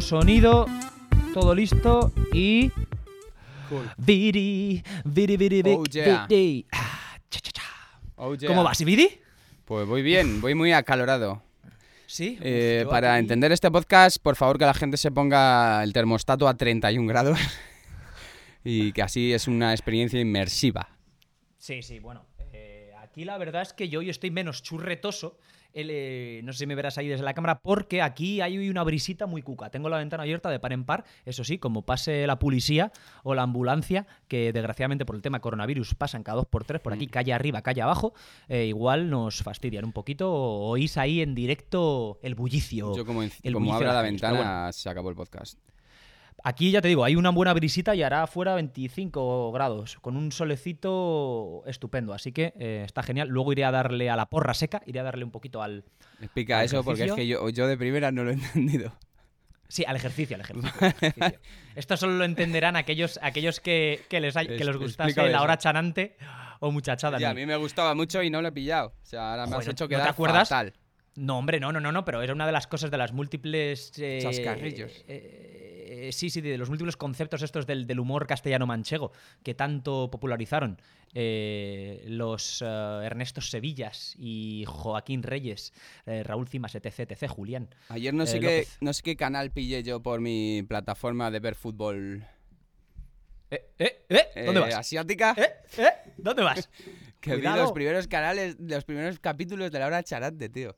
Sonido, todo listo y. Cool. Viri, viri, viri, vi- Oh, yeah. viri. Ah, cha, cha, cha. Oh, yeah. ¿Cómo vas, Viri? Pues voy bien, voy muy acalorado. Sí. Eh, Uf, yo para aquí- entender este podcast, por favor que la gente se ponga el termostato a 31 grados y que así es una experiencia inmersiva. Sí, sí, bueno. eh, aquí la verdad es que yo hoy estoy menos churretoso. El, eh, no sé si me verás ahí desde la cámara, porque aquí hay una brisita muy cuca. Tengo la ventana abierta de par en par. Eso sí, como pase la policía o la ambulancia, que desgraciadamente por el tema coronavirus pasan cada dos por tres, por aquí, calle arriba, calle abajo, eh, igual nos fastidian un poquito. Oís ahí en directo el bullicio. Yo como, en- el como bullicio abra la ventana, se acabó el podcast. Aquí ya te digo, hay una buena brisita y hará fuera 25 grados, con un solecito estupendo. Así que eh, está genial. Luego iré a darle a la porra seca, iré a darle un poquito al. Explica ¿Al eso porque es que yo, yo de primera no lo he entendido. Sí, al ejercicio, al ejercicio. al ejercicio. Esto solo lo entenderán aquellos, aquellos que, que les, hay- que Es- les gustase explícame la eso. hora chanante o muchachada. Ya, a mí me gustaba mucho y no lo he pillado. O sea, ahora me has hecho ¿no te quedar acuerdas? fatal. No, hombre, no, no, no, no, pero era una de las cosas de las múltiples. eh, Chascarrillos. eh, eh, sí, sí, de los múltiples conceptos estos del, del humor castellano-manchego que tanto popularizaron eh, los eh, Ernestos Sevillas y Joaquín Reyes, eh, Raúl Cimas, etc, etc, Julián. Ayer no sé, qué, no sé qué canal pillé yo por mi plataforma de ver fútbol Eh, eh, eh, ¿Dónde vas? asiática. ¿Eh? ¿Eh? ¿Dónde vas? Que vi Cuidado. los primeros canales, los primeros capítulos de la hora charante, tío.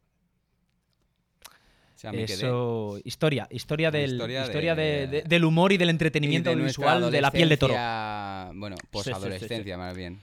O sea, me quedé. Eso, historia, historia, del, historia historia, de- de- de- del humor y del Y entretenimiento de nuestra audiovisual de la piel de toro. Bueno, sí, sí, posadolescencia, más bien.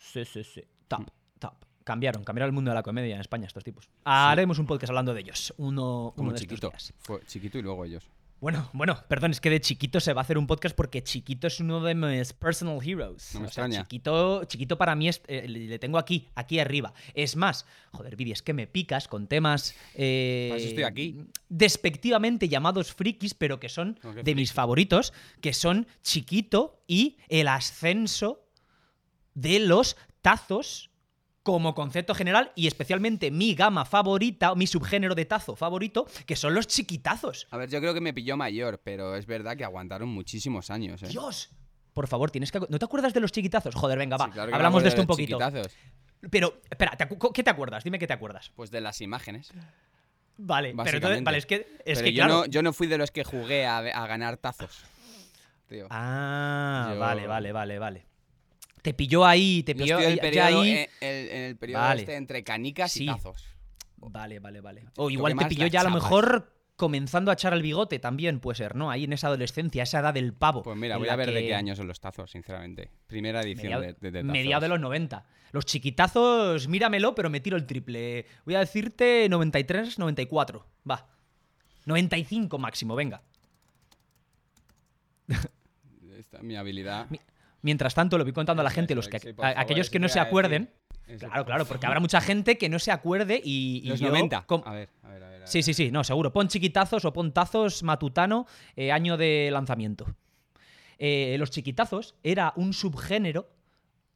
Sí, sí, sí. Top, top. Cambiaron, cambiaron el mundo de la comedia en España estos tipos. Haremos un podcast hablando de ellos. Uno, Como uno de chiquito. estos días. Fue chiquito y luego ellos. Bueno, bueno, perdón, es que de chiquito se va a hacer un podcast porque chiquito es uno de mis personal heroes. No me o sea, chiquito, chiquito para mí es- eh, le tengo aquí, aquí arriba. Es más, joder, Vidi, es que me picas con temas eh, eso estoy aquí. despectivamente llamados frikis, pero que son de mis favoritos, que son chiquito y el ascenso de los tazos como concepto general y especialmente mi gama favorita, mi subgénero de tazo favorito, que son los chiquitazos. A ver, yo creo que me pilló mayor, pero es verdad que aguantaron muchísimos años, ¿eh? Dios. Por favor, tienes que... ¿No te acuerdas de los chiquitazos? Joder, venga, va. Sí, claro Hablamos de esto un poquito. chiquitazos. Pero, espera, ¿te acu- ¿qué te acuerdas? Dime qué te acuerdas. Pues de las imágenes. Vale, pero entonces, vale, es que, es Pero que yo, claro. no, yo no fui de los que jugué a, a ganar tazos. Tío. Ah, Yo- vale, vale, vale, vale. Te pilló ahí, te Yo pilló estoy en el ya ahí. en, el- en el periodo Vale. este entre canicas Sí. y tazos. Vale, vale, vale. O igual te pilló ya a lo mejor comenzando a echar el bigote también, puede ser, ¿no? Ahí en esa adolescencia, esa edad del pavo. Pues mira, voy a ver de qué año son los tazos, sinceramente. Primera edición Mediado, de, de, de tazos. mediado de los 90. Los chiquitazos, míramelo, pero me tiro el triple. Voy a decirte 93, 94. Va. 95 máximo, venga. Esta es mi habilidad. Mi- Mientras tanto, lo voy contando a la gente, los que, sí, por a- favor, aquellos que no se acuerden. Claro, claro, porque habrá mucha gente que no se acuerde y. y Los yo 90. com- A ver, a ver, a ver. a Sí, ver. sí, sí, no, seguro. Pon chiquitazos o pon tazos matutano, eh, año de lanzamiento. Eh, los chiquitazos era un subgénero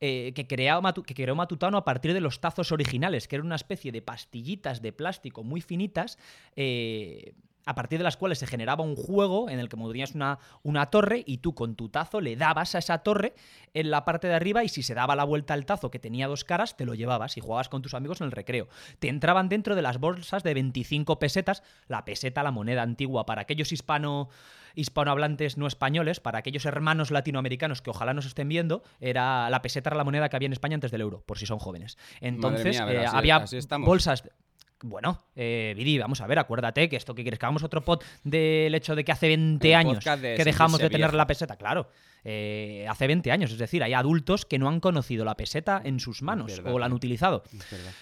eh, que, creaba Matu- que creó Matutano a partir de los tazos originales, que era una especie de pastillitas de plástico muy finitas, eh, a partir de las cuales se generaba un juego en el que tenías una, una torre y tú con tu tazo le dabas a esa torre en la parte de arriba y si se daba la vuelta al tazo que tenía dos caras, te lo llevabas y jugabas con tus amigos en el recreo. Te entraban dentro de las bolsas de 25 pesetas, la peseta, la moneda antigua, para aquellos hispano hispanohablantes no españoles, para aquellos hermanos latinoamericanos que ojalá nos estén viendo, era la peseta era la moneda que había en España antes del euro, por si son jóvenes. Entonces mía, a ver, eh, así- había así bolsas bueno, eh, Viri, vamos a ver, acuérdate que esto que quieres que hagamos otro pod del hecho de que hace 20 El años de que dejamos de tener la peseta, claro. Eh, hace 20 años, es decir, hay adultos que no han conocido la peseta en sus manos verdad, o la han tío. utilizado.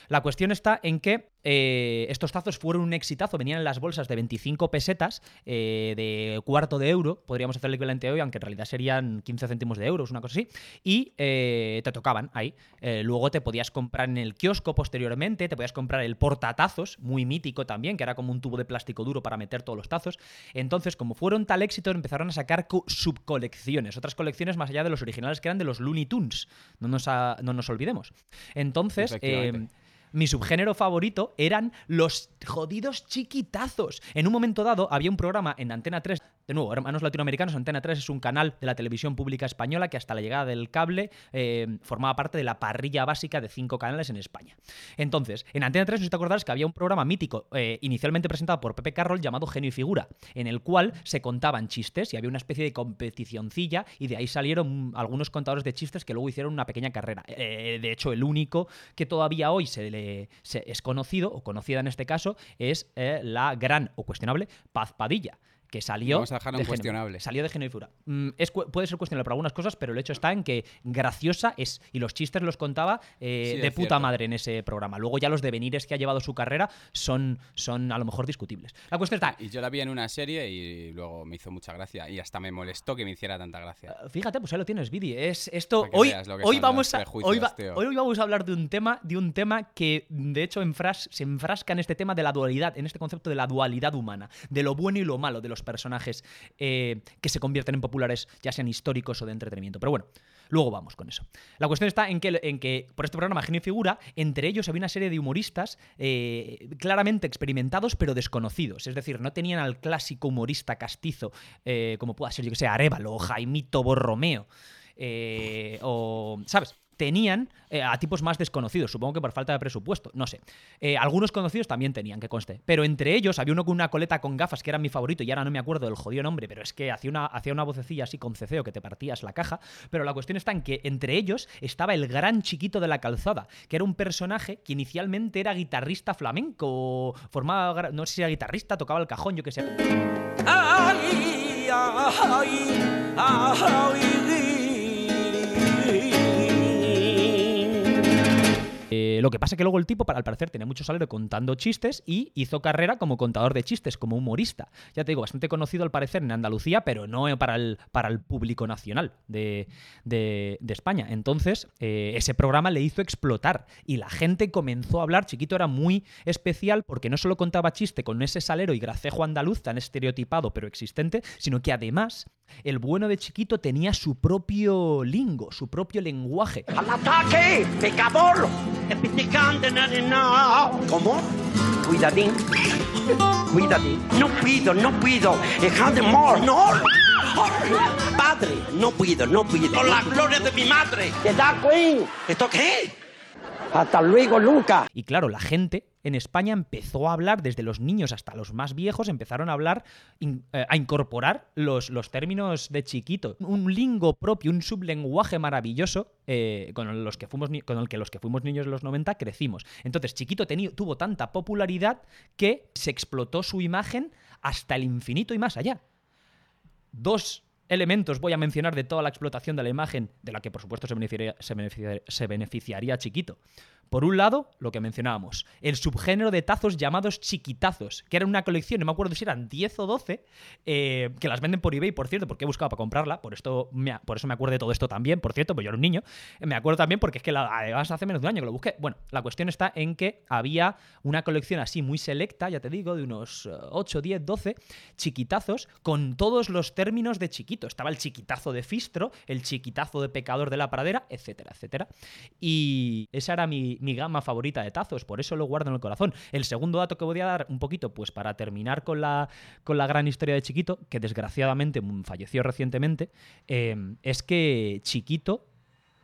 La cuestión está en que eh, estos tazos fueron un exitazo, venían en las bolsas de 25 pesetas, eh, de cuarto de euro, podríamos hacer el equivalente hoy, aunque en realidad serían 15 céntimos de euros, una cosa así, y eh, te tocaban ahí. Eh, luego te podías comprar en el kiosco posteriormente, te podías comprar el portatazos, muy mítico también, que era como un tubo de plástico duro para meter todos los tazos. Entonces, como fueron tal éxito, empezaron a sacar co- subcolecciones, otras otras colecciones más allá de los originales que eran de los Looney Tunes. No nos, ha- no nos olvidemos. Entonces, eh, mi subgénero favorito eran los jodidos chiquitazos. En un momento dado había un programa en Antena 3, de nuevo, Hermanos Latinoamericanos, Antena 3 es un canal de la televisión pública española que hasta la llegada del cable eh, formaba parte de la parrilla básica de cinco canales en España. Entonces, en Antena 3, no sé te acordarás que había un programa mítico, eh, inicialmente presentado por Pepe Carroll, llamado Genio y Figura, en el cual se contaban chistes y había una especie de competicioncilla y de ahí salieron algunos contadores de chistes que luego hicieron una pequeña carrera. Eh, de hecho, el único que todavía hoy se le se- es conocido, o conocida en este caso, es la gran o cuestionable Paz Padilla. Que salió. Vamos a dejarlo en de cuestionable. Salió de Figura. Mm, es puede ser cuestionable para algunas cosas, pero el hecho está en que graciosa es. Y los chistes los contaba eh, Sí, de puta cierto. madre en ese programa. Luego ya los devenires que ha llevado su carrera son, son a lo mejor discutibles. La cuestión está. Y yo la vi en una serie y luego me hizo mucha gracia. Y hasta me molestó que me hiciera tanta gracia. Fíjate, pues ahí lo tienes, Vidi. Es esto. Hoy, hoy vamos a. Hoy, va- hoy vamos a hablar de un tema, de un tema que de hecho enfras- se enfrasca en este tema de la dualidad, en este concepto de la dualidad humana, de lo bueno y lo malo de los personajes eh, que se convierten en populares, ya sean históricos o de entretenimiento. Pero bueno. Luego vamos con eso. La cuestión está en que, en que por este programa Genio y Figura, entre ellos había una serie de humoristas eh, claramente experimentados pero desconocidos. Es decir, no tenían al clásico humorista castizo, eh, como pueda ser, yo que sé, Arevalo o Jaimito Borromeo. o, ¿sabes? Tenían eh, a tipos más desconocidos, supongo que por falta de presupuesto, no sé. Eh, algunos conocidos también tenían, que conste. Pero entre ellos había uno con una coleta con gafas que era mi favorito y ahora no me acuerdo del jodido nombre, pero es que hacía una, hacía una vocecilla así con ceceo que te partías la caja. Pero la cuestión está en que entre ellos estaba el gran chiquito de la calzada, que era un personaje que inicialmente era guitarrista flamenco, formaba, no sé si era guitarrista, tocaba el cajón, yo que sé. Ay, ay, ay. eh, Eh, lo que pasa que luego el tipo, para al parecer, tenía mucho salario contando chistes y hizo carrera como contador de chistes, como humorista. Ya te digo, bastante conocido al parecer en Andalucía, pero no para el, para el público nacional de, de- de España. Entonces, eh, ese programa le hizo explotar y la gente comenzó a hablar. Chiquito era muy especial porque no solo contaba chiste con ese salero y gracejo andaluz tan estereotipado pero existente, sino que además el bueno de Chiquito tenía su propio lingo, su propio lenguaje. ¡Al ataque! ¿Cómo? Cuidadín. Cuidadín. No puedo, no puedo. ¡Dejad more! ¡No! Padre, no puedo, no puedo. ¡Por la gloria de mi madre! ¿Qué da, Queen? ¿Esto qué? Hasta luego, Luca. Y claro, la gente en España empezó a hablar, desde los niños hasta los más viejos, empezaron a hablar, eh, a incorporar los, los términos de chiquito. Un lingo propio, un sublenguaje maravilloso eh, con, los que fuimos con el que los que fuimos niños de los 90 crecimos. Entonces, chiquito tuvo tanta popularidad que se explotó su imagen hasta el infinito y más allá dos elementos voy a mencionar de toda la explotación de la imagen, de la que por supuesto se beneficiaría- se beneficiaría Chiquito. Por un lado, lo que mencionábamos, el subgénero de tazos llamados chiquitazos, que eran una colección, no me acuerdo si eran 10 o 12, eh, que las venden por eBay, por cierto, porque he buscado para comprarla, por, esto me, por eso me acuerdo de todo esto también, por cierto, pues yo era un niño, me acuerdo también porque es que la, además hace menos de un año que lo busqué. Bueno, la cuestión está en que había una colección así muy selecta, ya te digo, de unos eh, 8, 10, 12 chiquitazos con todos los términos de chiquito. Estaba el chiquitazo de Fistro, el chiquitazo de Pecador de la Pradera, etcétera, etcétera. Y esa era mi, mi gama favorita de tazos, por eso lo guardo en el corazón. El segundo dato que voy a dar, un poquito, pues para terminar con la, con la gran historia de Chiquito, que desgraciadamente mm, falleció recientemente, eh, es que Chiquito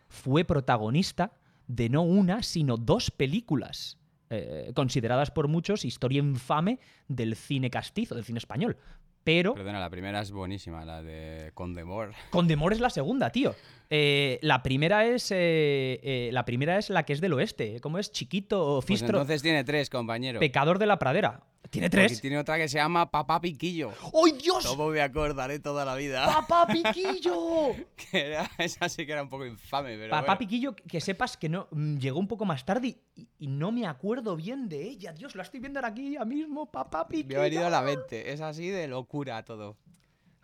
fue protagonista de no una, sino dos películas. eh, consideradas por muchos historia infame del cine castizo, del cine español. Pero Perdona, la primera es buenísima, la de Condemor. Condemor es la segunda, tío. Eh, la primera es eh, eh, la primera es la que es del oeste. ¿Cómo es? Chiquito, Pues Fistro, entonces tiene tres, compañero. Pecador de la Pradera. ¿Tiene Porque tres? tiene otra que se llama Papá Piquillo. ¡Ay, Dios! ¿Cómo me acordaré toda la vida? ¡Papá Piquillo! Que era- esa sí que era un poco infame, pero Papá bueno. Piquillo, que sepas que no mm, llegó un poco más tarde y, y no me acuerdo bien de ella. Dios, la estoy viendo ahora aquí ya mismo. Papá Me Piquillo. ha venido a la mente. Es así de locura todo.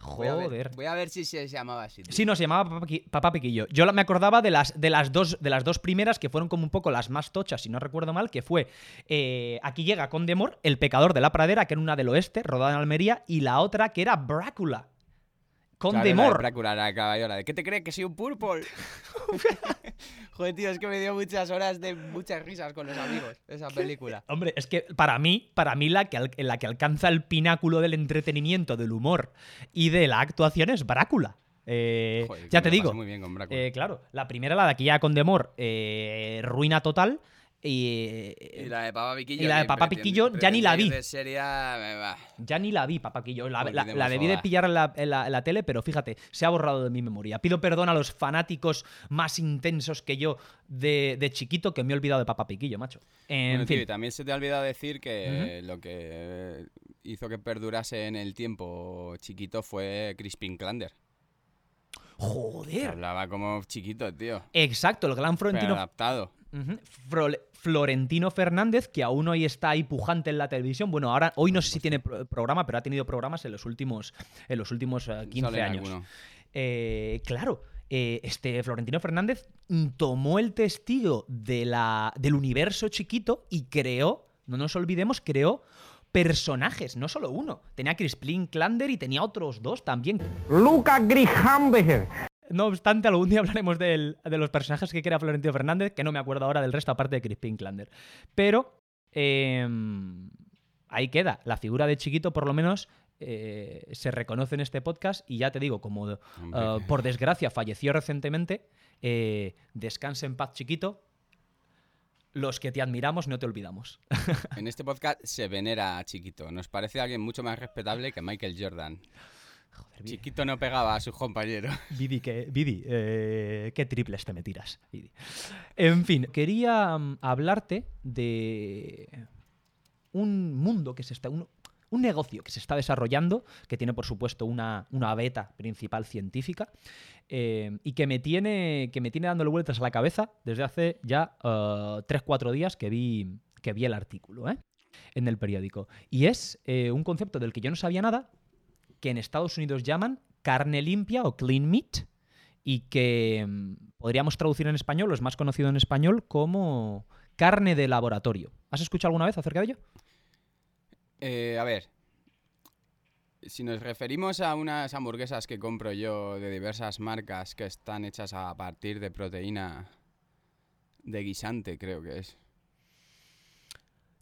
Voy a ver- Joder. Voy a ver si se llamaba así. tío. Sí, no, se llamaba Papá, Piqui- Papá Piquillo. Yo me acordaba de las, de, las dos, de las dos primeras que fueron como un poco las más tochas, si no recuerdo mal, que fue eh, Aquí llega Condemor, El pecador de la pradera, que era una del oeste, rodada en Almería, y la otra que era Brácula. Con Claro, la caballo, de ¿qué te crees que soy un purple? Joder, tío, es que me dio muchas horas de muchas risas con los amigos esa película. Hombre, es que para mí, para mí la que, al- la que alcanza el pináculo del entretenimiento, del humor y de la actuación es Brácula. Eh, Joder, ya te digo. muy bien con eh, claro, la primera, la de aquí ya con Demor, eh, ruina total. Y, y la de Papá Piquillo. y la de Piquillo ya ni la vi. va. Ya ni la vi, papaquillo. La, la, debí de pillar en la, en la- en la tele, pero fíjate, se ha borrado de mi memoria. Pido perdón a los fanáticos más intensos que yo de, de chiquito que me he olvidado de Papá Piquillo, macho. En Bueno, tío, fin. y también se te ha olvidado decir que lo que eh, hizo que perdurase en el tiempo chiquito fue Crispin Klander. Joder. hablaba como chiquito, tío. Exacto, el gran Pero Florentino, adaptado. Florentino Fernández, que aún hoy está ahí pujante en la televisión. Bueno, ahora hoy no sé si tiene pro- programa, pero ha tenido programas en los últimos, en los últimos eh, 15 Sale en años. Eh, claro, eh, este Florentino Fernández mm, tomó el testigo de la, del universo chiquito y creó, no nos olvidemos, creó personajes, no solo uno. Tenía a Crispin Klander y tenía otros dos también. Luca Grihambeger. No obstante, algún día hablaremos del- de los personajes que crea Florentino Fernández, que no me acuerdo ahora del resto, aparte de Crispin Klander. Pero eh, ahí queda. La figura de Chiquito, por lo menos, eh, se reconoce en este podcast. Y ya te digo, como eh, por desgracia falleció recientemente, eh, descanse en paz, Chiquito. Los que te admiramos, no te olvidamos. En este podcast se venera a Chiquito. Nos parece alguien mucho más respetable que Michael Jordan. Joder, Vidi, Chiquito no pegaba a sus compañeros. Vidi, que, Vidi, eh, qué triples te me tiras. Vidi. En fin, quería mm, hablarte de un mundo que se está. Un, un negocio que se está desarrollando, que tiene por supuesto una, una beta principal científica, eh, y que me, tiene, que me tiene dándole vueltas a la cabeza desde hace ya 3-4 días que vi, que vi el artículo ¿eh? en el periódico. Y es eh, un concepto del que yo no sabía nada, que en Estados Unidos llaman carne limpia o clean meat y que mm, podríamos traducir en español, o es más conocido en español, como carne de laboratorio. ¿Has escuchado alguna vez acerca de ello? Eh, a ver. Si nos referimos a unas hamburguesas que compro yo de diversas marcas que están hechas a partir de proteína de guisante, creo que es.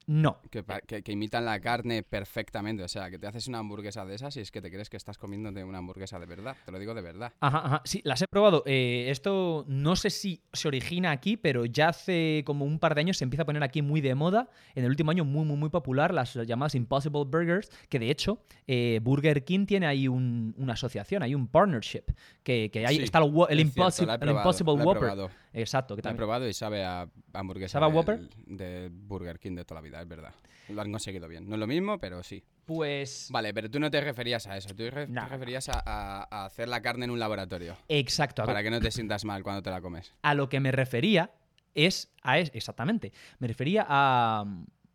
No. Que, pa- que- que imitan la carne perfectamente. O sea, que te haces una hamburguesa de esas y es que te crees que estás comiéndote una hamburguesa de verdad. Te lo digo de verdad. Ajá, ajá. Sí, las he probado. Eh, esto no sé si se origina aquí, pero ya hace como un par de años se empieza a poner aquí muy de moda. En el último año muy, muy, muy popular, las llamadas Impossible Burgers, que de hecho eh, Burger King tiene ahí un- una asociación, hay un partnership, que, que ahí Sí, está el, es Impossible, el Impossible Whopper. Exacto, que La he también. probado y sabe a hamburguesa ¿Sabe a Whopper? de Burger King de toda la vida, es verdad. Lo han conseguido bien. No es lo mismo, pero sí. Pues. Vale, pero tú no te referías a eso. Tú re- te referías a, a- a hacer la carne en un laboratorio. Exacto. Para que no te sientas mal cuando te la comes. a lo que me refería es a es, exactamente me refería a,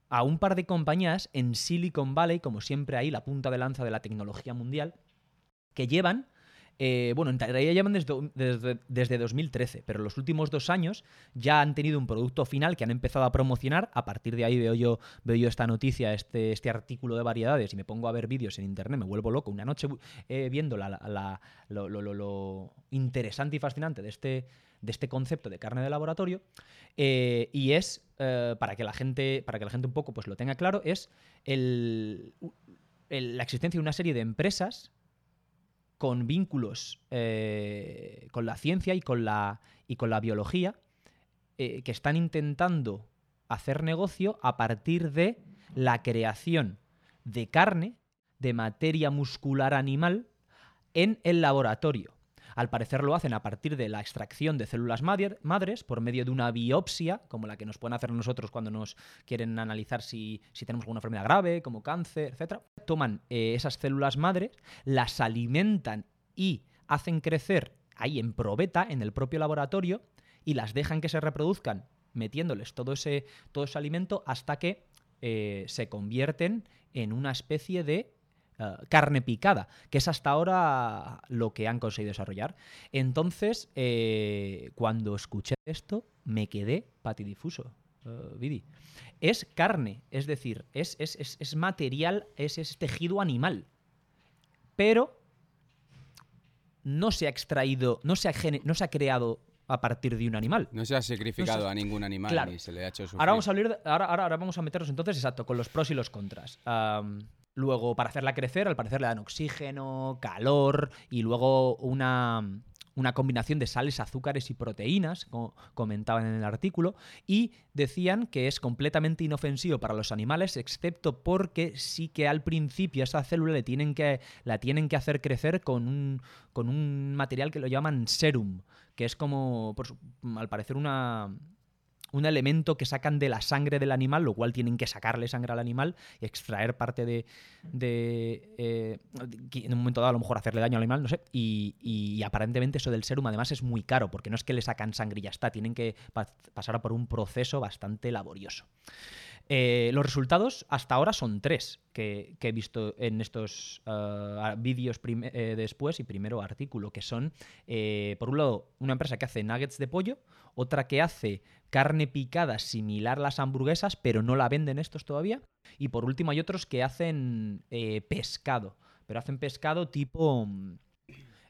a un par de compañías en Silicon Valley como siempre ahí la punta de lanza de la tecnología mundial que llevan eh, bueno, en realidad llevan desde, desde, desde 2013, pero los últimos dos años ya han tenido un producto final que han empezado a promocionar. A partir de ahí veo yo, veo yo esta noticia, este, este artículo de variedades y me pongo a ver vídeos en internet, me vuelvo loco. Una noche eh, viendo lo, interesante y fascinante de este, de este concepto de carne de laboratorio. eh, y es, eh, para, que la gente, para que la gente un poco pues, lo tenga claro, es el- la existencia de una serie de empresas con vínculos eh, con la ciencia y con la, y con la biología eh, que están intentando hacer negocio a partir de la creación de carne, de materia muscular animal, en el laboratorio. Al parecer lo hacen a partir de la extracción de células madre- madres por medio de una biopsia, como la que nos pueden hacer nosotros cuando nos quieren analizar si, si tenemos alguna enfermedad grave, como cáncer, etc. Toman eh, esas células madres, las alimentan y hacen crecer ahí en probeta, en el propio laboratorio, y las dejan que se reproduzcan metiéndoles todo ese, todo ese alimento hasta que eh, se convierten en una especie de eh, carne picada, que es hasta ahora lo que han conseguido desarrollar. Entonces, eh, cuando escuché esto, me quedé patidifuso. eh, Vidi. Es carne, es decir, es, es- es- es material, es, es tejido animal. Pero no se ha extraído, no se ha, no se ha creado a partir de un animal. No se ha sacrificado No se- a ningún animal Claro. ni se le ha hecho sufrir. Ahora vamos a hablar de- ahora, ahora, ahora vamos a meternos entonces, exacto, con los pros y los contras. Luego, para hacerla crecer, al parecer le dan oxígeno, calor y luego una, una combinación de sales, azúcares y proteínas, como comentaban en el artículo, y decían que es completamente inofensivo para los animales, excepto porque sí que al principio esa célula le tienen que, la tienen que hacer crecer con un, con un material que lo llaman serum, que es como, al parecer, una, un elemento que sacan de la sangre del animal, lo cual tienen que sacarle sangre al animal y extraer parte de. eh, en un momento dado, a lo mejor hacerle daño al animal, no sé. Y, aparentemente eso del serum, además, es muy caro, porque no es que le sacan sangre y ya está, tienen que pa- pasar por un proceso bastante laborioso. Eh, los resultados hasta ahora son tres que, he visto en estos ah, vídeos eh, después y primero artículo, que son, eh, por un lado, una empresa que hace nuggets de pollo, otra que hace carne picada similar a las hamburguesas, pero no la venden estos todavía, y por último hay otros que hacen eh, pescado, pero hacen pescado tipo... mm,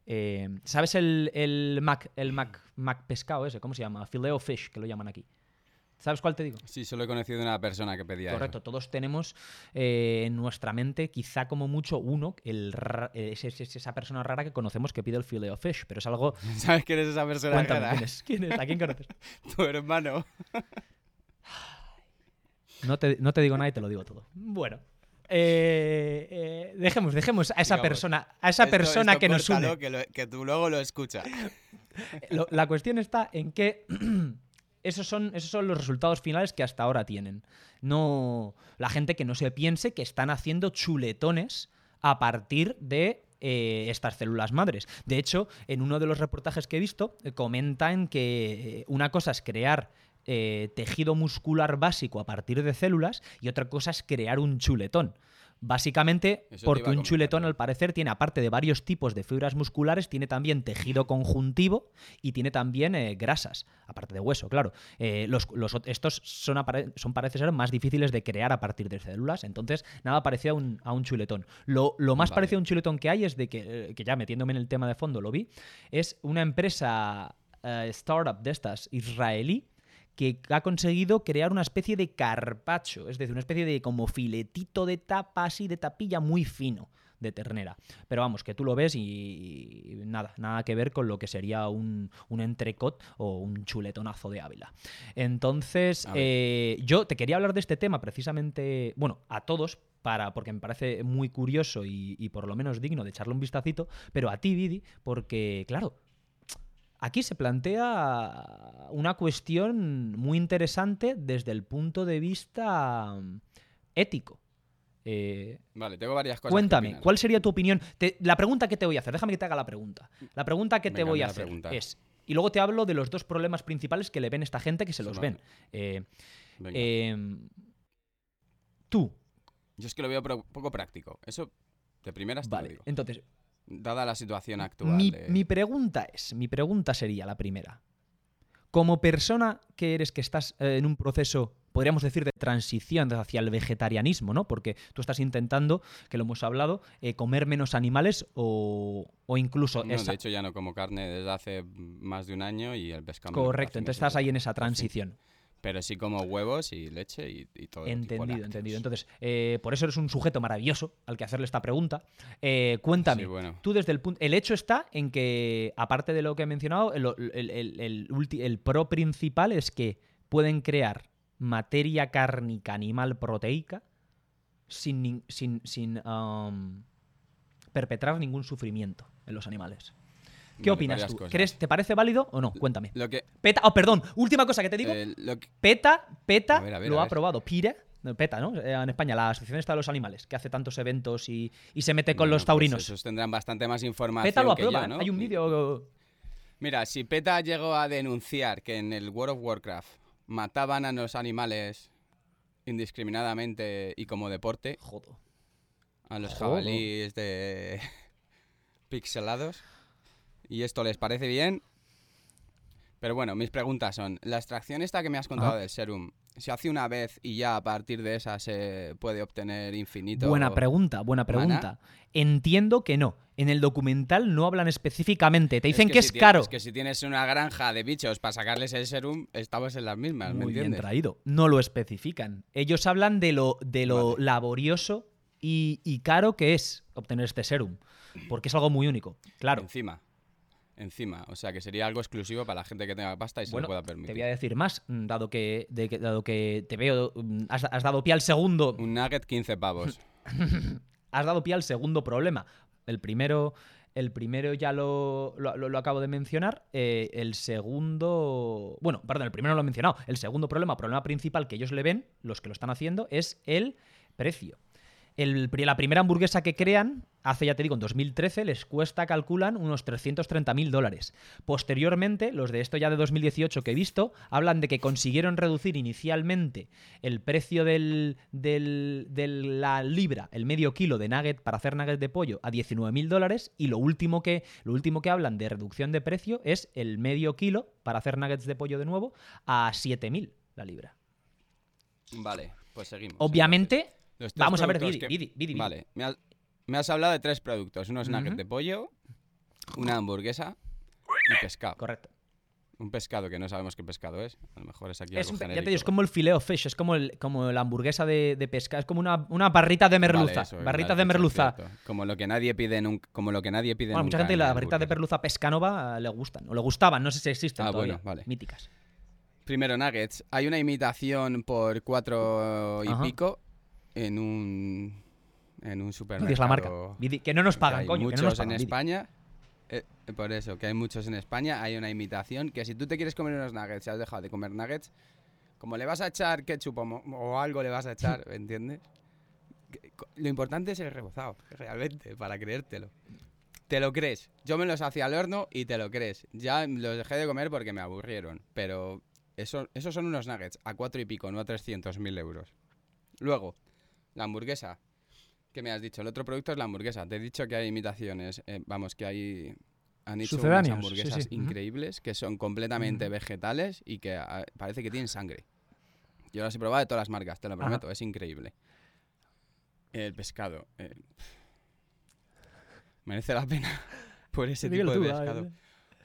eh, ¿Sabes el, el Mac, el Mac, Mac pescado ese? ¿Cómo se llama? Fileo fish, que lo llaman aquí. ¿Sabes cuál te digo? Sí, solo he conocido una persona que pedía Correcto, todos tenemos eh, en nuestra mente quizá como mucho uno, el, ra- es, es- es esa persona rara que conocemos que pide el fileo fish, pero es algo... ¿Sabes quién es esa persona Cuéntame, rara? ¿quién es? ¿Quién es? ¿A quién conoces? Tu hermano. No te, no te digo nada y te lo digo todo. Bueno. eh, eh, dejemos, dejemos a esa Digamos, persona, a esa Esto- persona esto que nos une. Que, lo- que tú luego lo escuchas. La cuestión está en que esos son, esos son los resultados finales que hasta ahora tienen. No la gente que no se piense que están haciendo chuletones a partir de eh, estas células madres. De hecho, en uno de los reportajes que he visto eh, comentan que eh, una cosa es crear tejido muscular básico a partir de células y otra cosa es crear un chuletón. Básicamente, Eso porque un chuletón al parecer tiene, aparte de varios tipos de fibras musculares, tiene también tejido conjuntivo y tiene también eh, grasas, aparte de hueso, claro. Eh, los, estos son, son, parece ser, más difíciles de crear a partir de células, entonces nada parecido a un, a un chuletón. Lo, lo más Vale. parecido a un chuletón que hay es de que, eh, que ya metiéndome en el tema de fondo lo vi, es una empresa startup de estas israelí que ha conseguido crear una especie de carpacho, es decir, una especie de como filetito de tapa así, de tapilla muy fino de ternera. Pero vamos, que tú lo ves y, nada, nada que ver con lo que sería un, un entrecot o un chuletonazo de Ávila. Entonces, eh, yo te quería hablar de este tema precisamente, bueno, a todos, para, porque me parece muy curioso y, y por lo menos digno de echarle un vistacito, pero a ti, Vidi, porque, claro, Aquí se plantea una cuestión muy interesante desde el punto de vista mm, ético. Eh, Vale, tengo varias cosas. cuéntame. ¿cuál sería tu opinión? Te- la pregunta que te voy a hacer, déjame que te haga la pregunta. La pregunta que te voy a hacer pregunta. es, y luego te hablo de los dos problemas principales que le ven esta gente que se los ven. Eh, eh, tú, Yo es que lo veo poco práctico. Eso de primeras te lo vale, digo. entonces, Dada la situación actual. Mi, de- mi pregunta es, mi pregunta sería la primera. Como persona que eres que estás eh, en un proceso, podríamos decir, de transición hacia el vegetarianismo, ¿no? Porque tú estás intentando, que lo hemos hablado, eh, comer menos animales o, o incluso... No, esa- de hecho ya no como carne desde hace más de un año y el pescado. Correcto, entonces estás ahí en esa transición. Pero sí como huevos y leche y, y todo. Entendido, entendido. Entonces, eh, por eso eres un sujeto maravilloso al que hacerle esta pregunta. Eh, cuéntame, Sí, bueno. tú desde el punto... El hecho está en que, aparte de lo que he mencionado, el, el- el- el ulti- el pro principal es que pueden crear materia cárnica animal proteica sin, sin, sin um, perpetrar ningún sufrimiento en los animales. ¿Qué opinas tú? cosas. ¿Crees, ¿Te parece válido o no? Cuéntame. Lo que. Peta, oh, perdón, última cosa que te digo. eh, lo que- PETA, PETA A ver, a ver, lo ha aprobado. PIRE, PETA, ¿no? Eh, En España, la Asociación Esta de los Animales, que hace tantos eventos y, y se mete con bueno, los pues taurinos. esos tendrán bastante más información. PETA lo aprueba, ¿eh? ¿no? Hay un vídeo. Mira, si PETA llegó a denunciar que en el World of Warcraft mataban a los animales indiscriminadamente y como deporte, Jodo. a los Jodo. jabalíes de pixelados, y esto les parece bien. Pero bueno, mis preguntas son, la extracción esta que me has contado del serum, se hace una vez y ya a partir de esa se puede obtener infinito. Buena pregunta, buena pregunta. Entiendo que no. En el documental no hablan específicamente. Te dicen que, es si caro. Es que si tienes una granja de bichos para sacarles el serum, estamos en las mismas, ¿me Muy bien traído. No lo especifican. Ellos hablan de lo, de lo Vale. laborioso y, y caro que es obtener este serum. Porque es algo muy único. Claro. Encima. Encima. O sea que sería algo exclusivo para la gente que tenga pasta y se lo pueda te permitir. voy a decir más, dado que, de que- dado que te veo, mm, has, has dado pie al segundo, Un nugget 15 pavos. has dado pie al segundo problema. El primero, el primero ya lo, lo- lo- lo acabo de mencionar. eh, el segundo, bueno, perdón, el primero no lo he mencionado. El segundo problema, problema principal que ellos le ven, los que lo están haciendo, es el precio. El la primera hamburguesa que crean, hace ya te digo, en 2013, les cuesta, calculan, unos 330 mil dólares. Posteriormente, los de esto ya de 2018 que he visto, hablan de que consiguieron reducir inicialmente el precio del, del- de la libra, el medio kilo de nugget para hacer nuggets de pollo, a 19 mil dólares. Y lo último, que, lo último que hablan de reducción de precio es el medio kilo para hacer nuggets de pollo de nuevo a 7 mil la libra. Vale, pues seguimos. Obviamente, vamos a ver, Vidi, que- Vidi, Vidi. Vale, me has, me has hablado de tres productos: unos nuggets Ujú. de pollo, una hamburguesa y pescado. correcto. Un pescado que no sabemos qué pescado es. A lo mejor es aquí Es algo un pe- ya te genérico. digo, es como el fileo fish, es como, el, como la hamburguesa de, de pesca, es como una, una barrita de Vale, merluza. eso, barritas has de merluza. Como lo que nadie pide nunca. Como lo que nadie pide Bueno, mucha gente la barritas de merluza pescanova le gustan, o le gustaban, no sé si existen Ah, todavía. bueno, vale. Míticas. Primero, nuggets. Hay una imitación por cuatro y Ajá. pico en un. En un supermercado. La marca. Que no nos pagan, hay coño, que muchos no nos pagan. en. España. eh, por eso, que hay muchos en España. Hay una imitación que si tú te quieres comer unos nuggets y has dejado de comer nuggets, como le vas a echar ketchup o, o algo le vas a echar, ¿entiendes? Lo importante es el rebozado, realmente, para creértelo. Te lo crees. Yo me los hacía al horno y te lo crees. Ya los dejé de comer porque me aburrieron. Pero eso, esos son unos nuggets a cuatro y pico, no a 300.000 euros. Luego, la hamburguesa. ¿Qué me has dicho? El otro producto es la hamburguesa. Te he dicho que hay imitaciones. eh, vamos, que hay. Han hecho unas sí, hamburguesas increíbles que son completamente Ujú. vegetales y que ah, parece que tienen sangre. Yo las he probado de todas las marcas, te lo Ajá. prometo, es increíble. El pescado. eh, merece la pena por ese tipo de tú, pescado.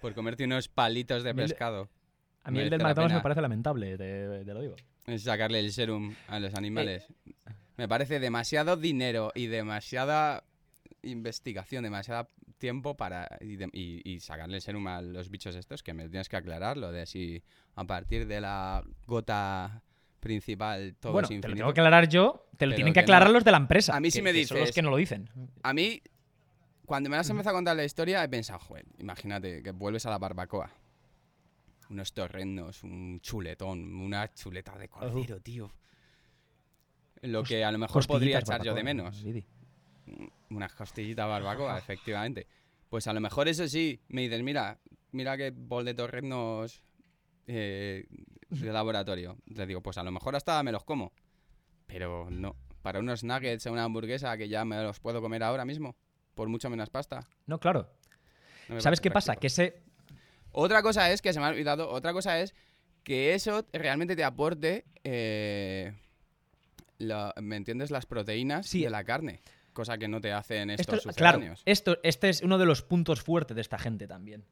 Por comerte unos palitos de pescado. A mí el del McDonald's me parece lamentable, te, te lo digo. Es sacarle el serum a Eh, los animales. Me parece demasiado dinero y demasiada investigación, demasiado tiempo para y, de- y- y sacarle el serum a los bichos estos, que me tienes que aclarar lo de si a partir de la gota principal todo bueno, es te lo tengo que aclarar yo, te lo tienen que que aclarar no. los de la empresa. A mí sí que- me que son los dices- que no lo dicen. A mí, cuando me las has empezado a contar la historia, he pensado, joder, imagínate que vuelves a la barbacoa. Unos torrendos, un chuletón, una chuleta de cordero, tío. Lo que a lo mejor podría echar yo de menos. Vidi. Unas costillitas barbacoa, efectivamente. Pues a lo mejor eso sí, me dices, mira, mira qué bol de torrendos eh, de laboratorio. Te digo, pues a lo mejor hasta me los como. Pero no, para unos nuggets o una hamburguesa que ya me los puedo comer ahora mismo, por mucho menos pasta. No, claro. no ¿Sabes qué pasa? Que ese... Otra cosa es, que se me ha olvidado, otra cosa es que eso realmente te aporte, eh, la- ¿me entiendes? Las proteínas Sí. de la carne. Cosa que no te hacen Esto, estos claro, sucedáneos. esto, este es uno de los puntos fuertes de esta gente también.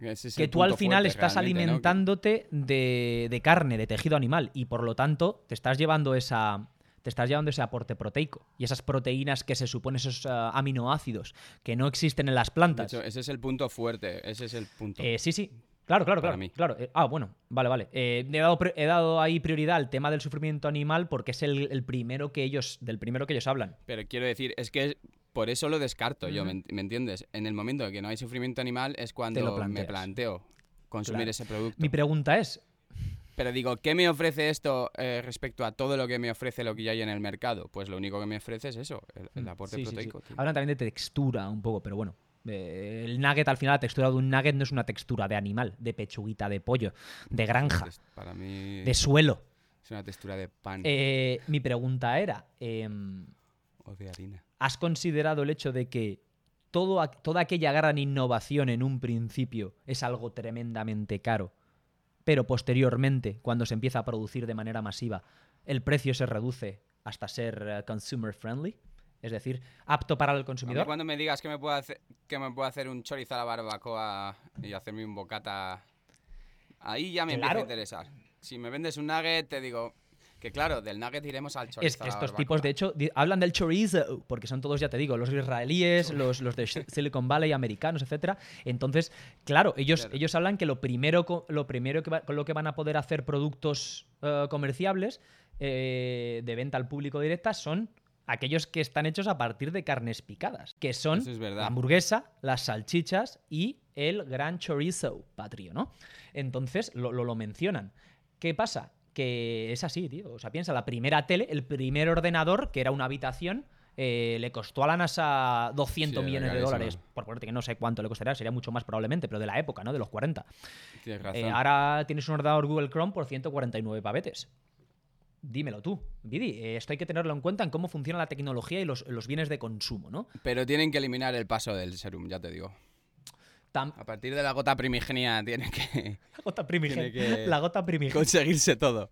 Es que tú al final estás alimentándote de, de carne, de tejido animal, y por lo tanto te estás llevando esa. Te estás llevando ese aporte proteico. Y esas proteínas que se supone, esos ah, aminoácidos que no existen en las De plantas. hecho, ese es el punto fuerte. Ese es el punto. Eh, sí, sí. Claro, claro, Para claro. mí. claro. Eh, ah, bueno, vale, vale. Eh, he, dado, pri- he dado ahí prioridad al tema del sufrimiento animal porque es el, el primero que ellos, del primero que ellos hablan. Pero quiero decir, es que por eso lo descarto yo. ¿me, me entiendes? En el momento en que no hay sufrimiento animal es cuando lo me planteo consumir Claro. ese producto. Mi pregunta es, Pero digo, ¿qué me ofrece esto eh, respecto a todo lo que me ofrece lo que ya hay en el mercado? Pues lo único que me ofrece es eso, el, el aporte Mm, sí, sí. proteico. Hablan también de textura un poco, pero bueno. Eh, el nugget, al final, la textura de un nugget no es una textura de animal, de pechuguita, de pollo, de granja, Es- Para mí de suelo. es una textura de pan Eh, mi pregunta era, em, o de harina. ¿has considerado el hecho de que todo, toda aquella gran innovación en un principio es algo tremendamente caro? pero posteriormente, cuando se empieza a producir de manera masiva, el precio se reduce hasta ser eh, consumer friendly, es decir, apto para el A mí consumidor. cuando me digas que me puedo hacer, que me puedo hacer un chorizo a la barbacoa y hacerme un bocata, ahí ya me empieza Claro. a interesar. Si me vendes un nugget, te digo que claro, del nugget iremos al chorizo Es que estos tipos, de hecho, hablan del chorizo, porque son todos, ya te digo, los israelíes, los, los de Silicon Valley, americanos, etcétera. Entonces, claro, ellos, Claro. ellos hablan que lo primero, lo primero que va- con lo que van a poder hacer productos eh, comerciables eh, de venta al público directa son aquellos que están hechos a partir de carnes picadas, que son es la hamburguesa, las salchichas y el gran chorizo patrio, ¿no? Entonces, lo, lo, lo mencionan. ¿Qué pasa? Que es así, tío. O sea, piensa, la primera tele, el primer ordenador, que era una habitación, eh, le costó a la NASA 200 Sí, era millones de dólares. Por ponerte que no sé cuánto le costaría, sería mucho más probablemente, pero de la época, ¿no? De los 40. Tienes razón. Eh, ahora tienes un ordenador Google Chrome por 149 pavetes. Dímelo tú, Vidi. eh, esto hay que tenerlo en cuenta en cómo funciona la tecnología y los, los bienes de consumo, ¿no? Pero tienen que eliminar el paso del serum, ya te digo. Tam- A partir de la gota primigenia tiene que la gota primigenia. Tiene que- La gota primigenia. conseguirse todo.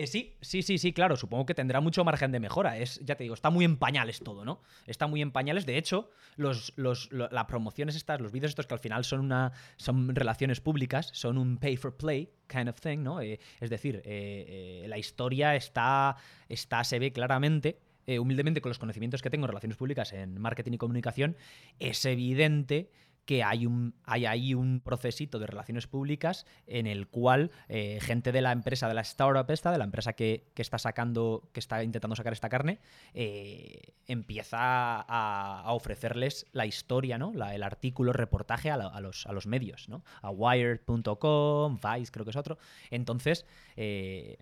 Eh, sí, sí, sí, sí, claro. Supongo que tendrá mucho margen de mejora. Es, ya te digo, está muy en pañales todo, ¿no? Está muy en pañales. De hecho, los, los, lo- las promociones estas, los vídeos estos que al final son una. son relaciones públicas, son un pay for play kind of thing, ¿no? Eh, es decir, eh, la historia está. está. se ve claramente. humildemente, con los conocimientos que tengo en relaciones públicas, en marketing y comunicación, es evidente que hay, un, hay ahí un procesito de relaciones públicas en el cual eh, gente de la empresa, de la startup esta, de la empresa que, que está sacando, que está intentando sacar esta carne, eh, empieza a, ofrecerles la historia, ¿no? La- el artículo, reportaje a, los, a los medios, ¿no? A Wired.com, Vice creo que es otro. Entonces, eh,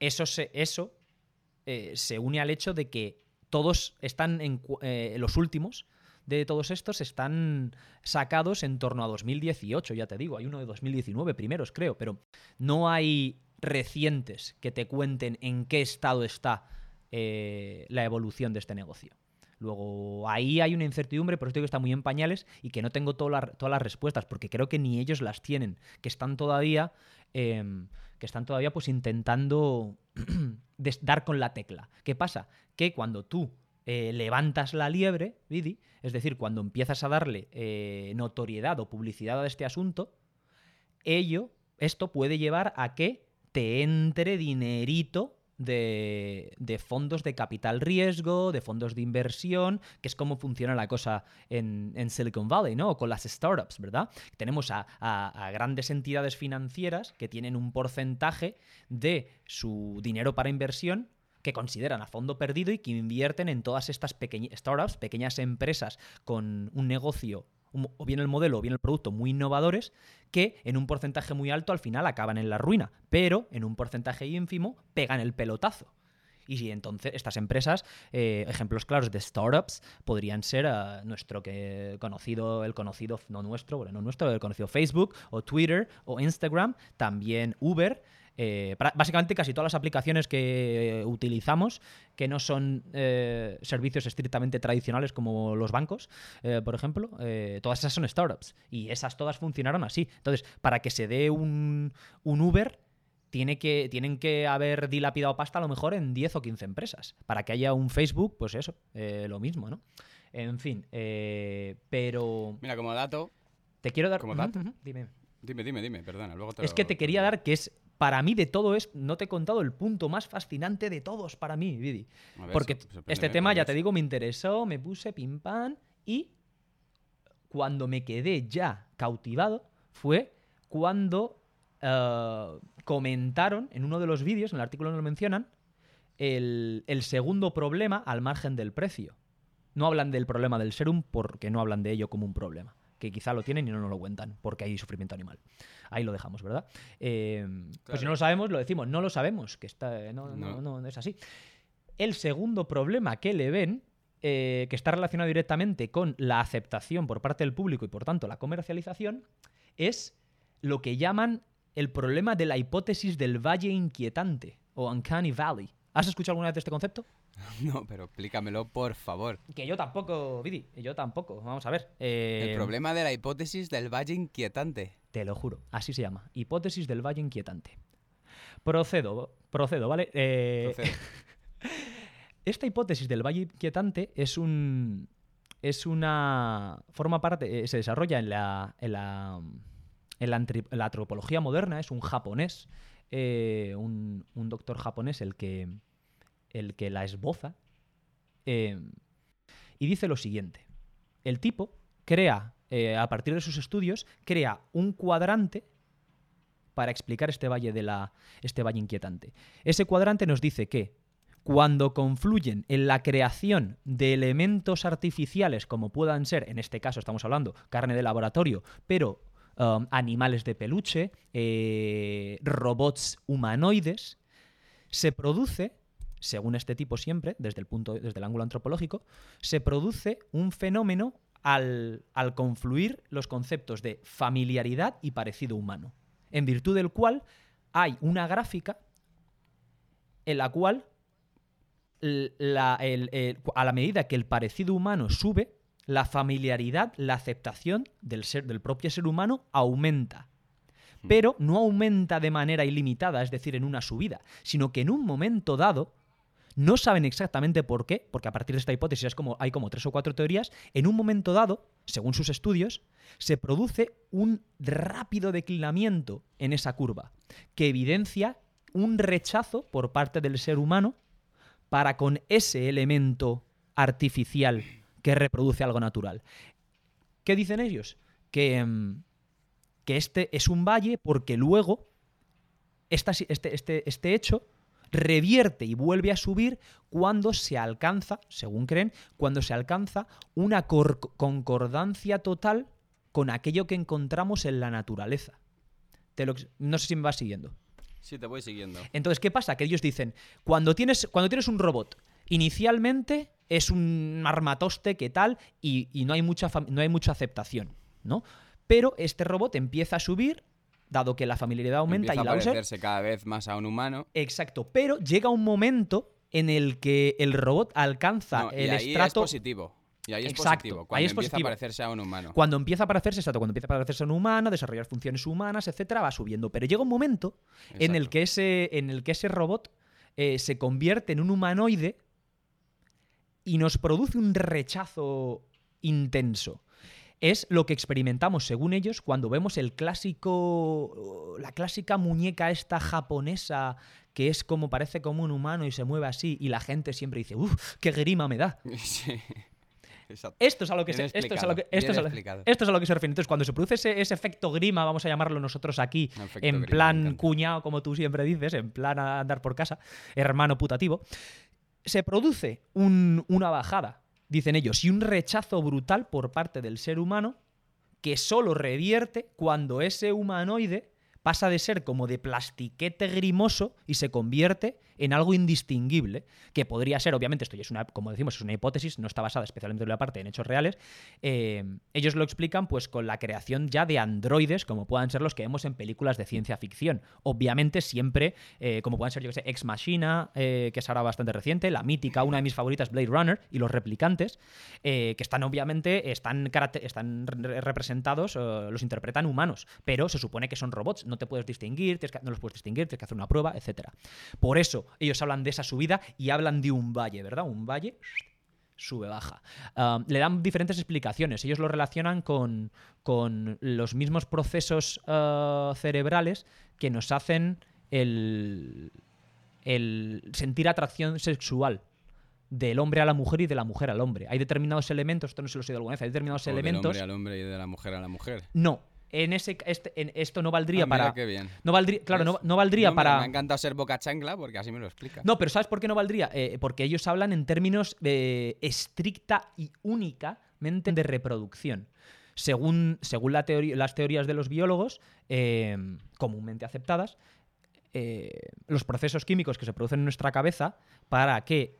eso, se, eso se une al hecho de que todos están en los últimos de todos estos están sacados en torno a 2018, ya te digo, hay uno de 2019 primeros, creo, pero no hay recientes que te cuenten en qué estado está eh, la evolución de este negocio. Luego, ahí hay una incertidumbre, por eso digo que está muy en pañales y que no tengo todas las respuestas, porque creo que ni ellos las tienen, que están todavía, em, que están todavía pues intentando dar con la tecla. ¿Qué pasa? Que cuando tú eh, levantas la liebre, Vidi, es decir, cuando empiezas a darle eh, notoriedad o publicidad a este asunto, ello, esto puede llevar a que te entre dinerito de, fondos de capital riesgo, de fondos de inversión, que es como funciona la cosa en, Silicon Valley, ¿no? O con las startups, ¿verdad? Tenemos a grandes entidades financieras que tienen un porcentaje de su dinero para inversión que consideran a fondo perdido y que invierten en todas estas pequeñas startups, pequeñas empresas con un negocio, o bien el modelo o bien el producto muy innovadores, que en un porcentaje muy alto al final acaban en la ruina, pero en un porcentaje ínfimo pegan el pelotazo. Y si entonces estas empresas, eh, ejemplos claros de startups, podrían ser eh, nuestro que conocido, el conocido, no nuestro, bueno, no nuestro, el conocido Facebook o Twitter o Instagram, también Uber. Eh, básicamente casi todas las aplicaciones que eh, utilizamos que no son eh, servicios estrictamente tradicionales como los bancos, eh, por ejemplo, todas esas son startups y esas todas funcionaron así. Entonces, para que se dé un, un Uber, tiene que, tienen que haber dilapidado pasta a lo mejor en 10 o 15 empresas. Para que haya un Facebook, pues eso, eh, lo mismo, ¿no? En fin, eh, pero Mira, como dato, te quiero dar... Como dato. ujú, dime. dime, dime, dime, perdona. Luego te Es lo- que te quería dar que es, para mí de todo es, no te he contado el punto más fascinante de todos para mí, Vidi. Ver, Porque este tema, ya te digo, me interesó, me puse pim pam y cuando me quedé ya cautivado fue cuando eh, comentaron en uno de los vídeos, en el artículo no lo mencionan, el, el segundo problema al margen del precio. No hablan del problema del serum porque no hablan de ello como un problema. Que quizá lo tienen y no nos lo cuentan, porque hay sufrimiento animal. Ahí lo dejamos, ¿verdad? Eh, Pues si no lo sabemos, lo decimos. No lo sabemos, que está, no, no, No. no, no es así. El segundo problema que le ven, eh, que está relacionado directamente con la aceptación por parte del público y por tanto la comercialización, es lo que llaman el problema de la hipótesis del valle inquietante o uncanny valley. ¿Has escuchado alguna vez de este concepto? No, pero explícamelo, por favor. Que yo tampoco, Vidi, yo tampoco. Vamos a ver. eh, El problema de la hipótesis del valle inquietante. Te lo juro, así se llama. Hipótesis del valle inquietante. Procedo, procedo, ¿vale? Eh, Procedo. Esta hipótesis del valle inquietante es un. Es una. Forma parte. eh, se desarrolla en la. En la, en la, antri- en la antropología moderna. Es un japonés. eh, un, un doctor japonés el que. El que la esboza. eh, y dice lo siguiente. El tipo crea. eh, a partir de sus estudios. Crea un cuadrante. Para explicar este valle de la. Este valle inquietante. Ese cuadrante nos dice que cuando confluyen en la creación de elementos artificiales como puedan ser, en este caso estamos hablando carne de laboratorio, pero um, animales de peluche, eh, robots humanoides, se produce, según este tipo siempre, desde el, punto, desde el ángulo antropológico, se produce un fenómeno al, al confluir los conceptos de familiaridad y parecido humano, en virtud del cual hay una gráfica en la cual la- el- el- a la medida que el parecido humano sube, la familiaridad, la aceptación del, ser, del propio ser humano aumenta. Pero no aumenta de manera ilimitada, es decir, en una subida, sino que en un momento dado, no saben exactamente por qué, porque a partir de esta hipótesis es como, hay como tres o cuatro teorías, en un momento dado, según sus estudios, se produce un rápido declinamiento en esa curva, que evidencia un rechazo por parte del ser humano para con ese elemento artificial que reproduce algo natural. ¿Qué dicen ellos? Que, que este es un valle porque luego este, este, este hecho revierte y vuelve a subir cuando se alcanza, según creen, cuando se alcanza una cor- concordancia total con aquello que encontramos en la naturaleza. Te lo no sé si me vas siguiendo. Sí, te voy siguiendo. Entonces, ¿qué pasa? Que ellos dicen, cuando tienes, cuando tienes un robot, inicialmente es un armatoste que tal y, y no, hay mucha no hay mucha aceptación, ¿no? Pero este robot empieza a subir, dado que la familiaridad aumenta Empieza y la a parecerse cada vez más a un humano. Exacto, pero llega un momento en el que el robot alcanza No, y el ahí es estrato positivo. Y ahí es Exacto, positivo. ahí Cuando es empieza positivo. a parecerse a un humano. Cuando empieza a parecerse, exacto, cuando empieza a parecerse un humano, desarrollar funciones humanas, etcétera, va subiendo. Pero llega un momento en el que ese, en el que ese robot eh, se convierte en un humanoide y nos produce un rechazo intenso. Es lo que experimentamos, según ellos, cuando vemos el clásico. la clásica muñeca esta japonesa que es como parece como un humano y se mueve así, y la gente siempre dice, uff, qué grima me da. Sí. Exacto. Esto es a lo que se, esto es a lo que, esto es a lo- explicado. esto es a lo que se refiere. Entonces, cuando se produce ese, ese efecto grima, vamos a llamarlo nosotros aquí, efecto en grima, plan cuñado, como tú siempre dices, en plan a andar por casa, hermano putativo, se produce un- una bajada, dicen ellos, y un rechazo brutal por parte del ser humano que solo revierte cuando ese humanoide pasa de ser como de plastiquete grimoso y se convierte en algo indistinguible, que podría ser, obviamente, esto ya es una, como decimos, es una hipótesis, no está basada especialmente en la parte en hechos reales. eh, ellos lo explican pues con la creación ya de androides, como puedan ser los que vemos en películas de ciencia ficción. Obviamente, siempre, eh, como puedan ser, yo que sé, Ex Machina, eh, que es ahora bastante reciente, la mítica, una de mis favoritas, Blade Runner, y los replicantes, que están obviamente, están, están re- representados, los interpretan humanos, pero se supone que son robots, no te puedes distinguir, no los puedes distinguir, tienes que hacer una prueba, etcétera. Por eso ellos hablan de esa subida y hablan de un valle, ¿verdad? Un valle sube, baja. Ah, le dan diferentes explicaciones. Ellos lo relacionan con, con los mismos procesos ah, cerebrales que nos hacen el, el sentir atracción sexual del hombre a la mujer y de la mujer al hombre. Hay determinados elementos, esto no se lo he oído alguna vez, hay determinados O del elementos... hombre al hombre y de la mujer a la mujer. No, en ese, este- en esto no valdría Ah, para... qué bien. No valdría, claro, no, no valdría No, mira, para... Me ha encantado ser boca chancla porque así me lo explica. No, pero ¿sabes por qué no valdría? Eh, porque ellos hablan en términos eh, estricta y únicamente de reproducción. Según, según la teoría- las teorías de los biólogos, eh, comúnmente aceptadas, eh, los procesos químicos que se producen en nuestra cabeza para que,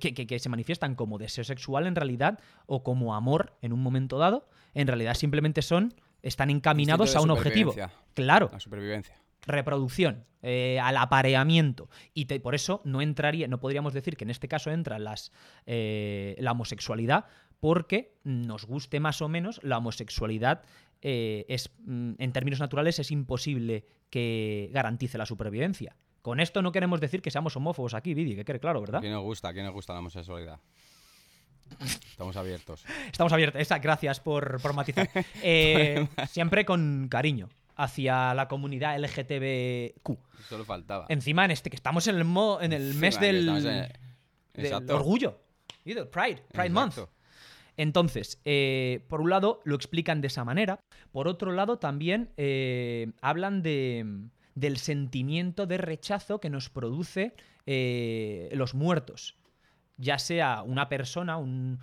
que, que- que se manifiestan como deseo sexual en realidad o como amor en un momento dado, en realidad simplemente son, están encaminados a un objetivo. Claro, La supervivencia. reproducción, eh, al apareamiento. Y te- por eso no entraría, no podríamos decir que en este caso entra las, eh, la homosexualidad, porque nos guste más o menos, la homosexualidad eh, es, mm, en términos naturales es imposible que garantice la supervivencia. Con esto no queremos decir que seamos homófobos aquí, Vidi, que quede claro, ¿A ¿verdad? quién nos gusta? ¿A quién nos gusta la homosexualidad? Estamos abiertos. Estamos abiertos. Esa, gracias por, por matizar. Eh, siempre con cariño hacia la comunidad LGTBQ. Solo faltaba. Encima, en este que estamos en el, mo- en el mes del, en- orgullo. Y del Pride, Pride Month. Entonces, eh, por un lado lo explican de esa manera, por otro lado también eh, hablan de, del sentimiento de rechazo que nos produce eh, los muertos. Ya sea una persona, un,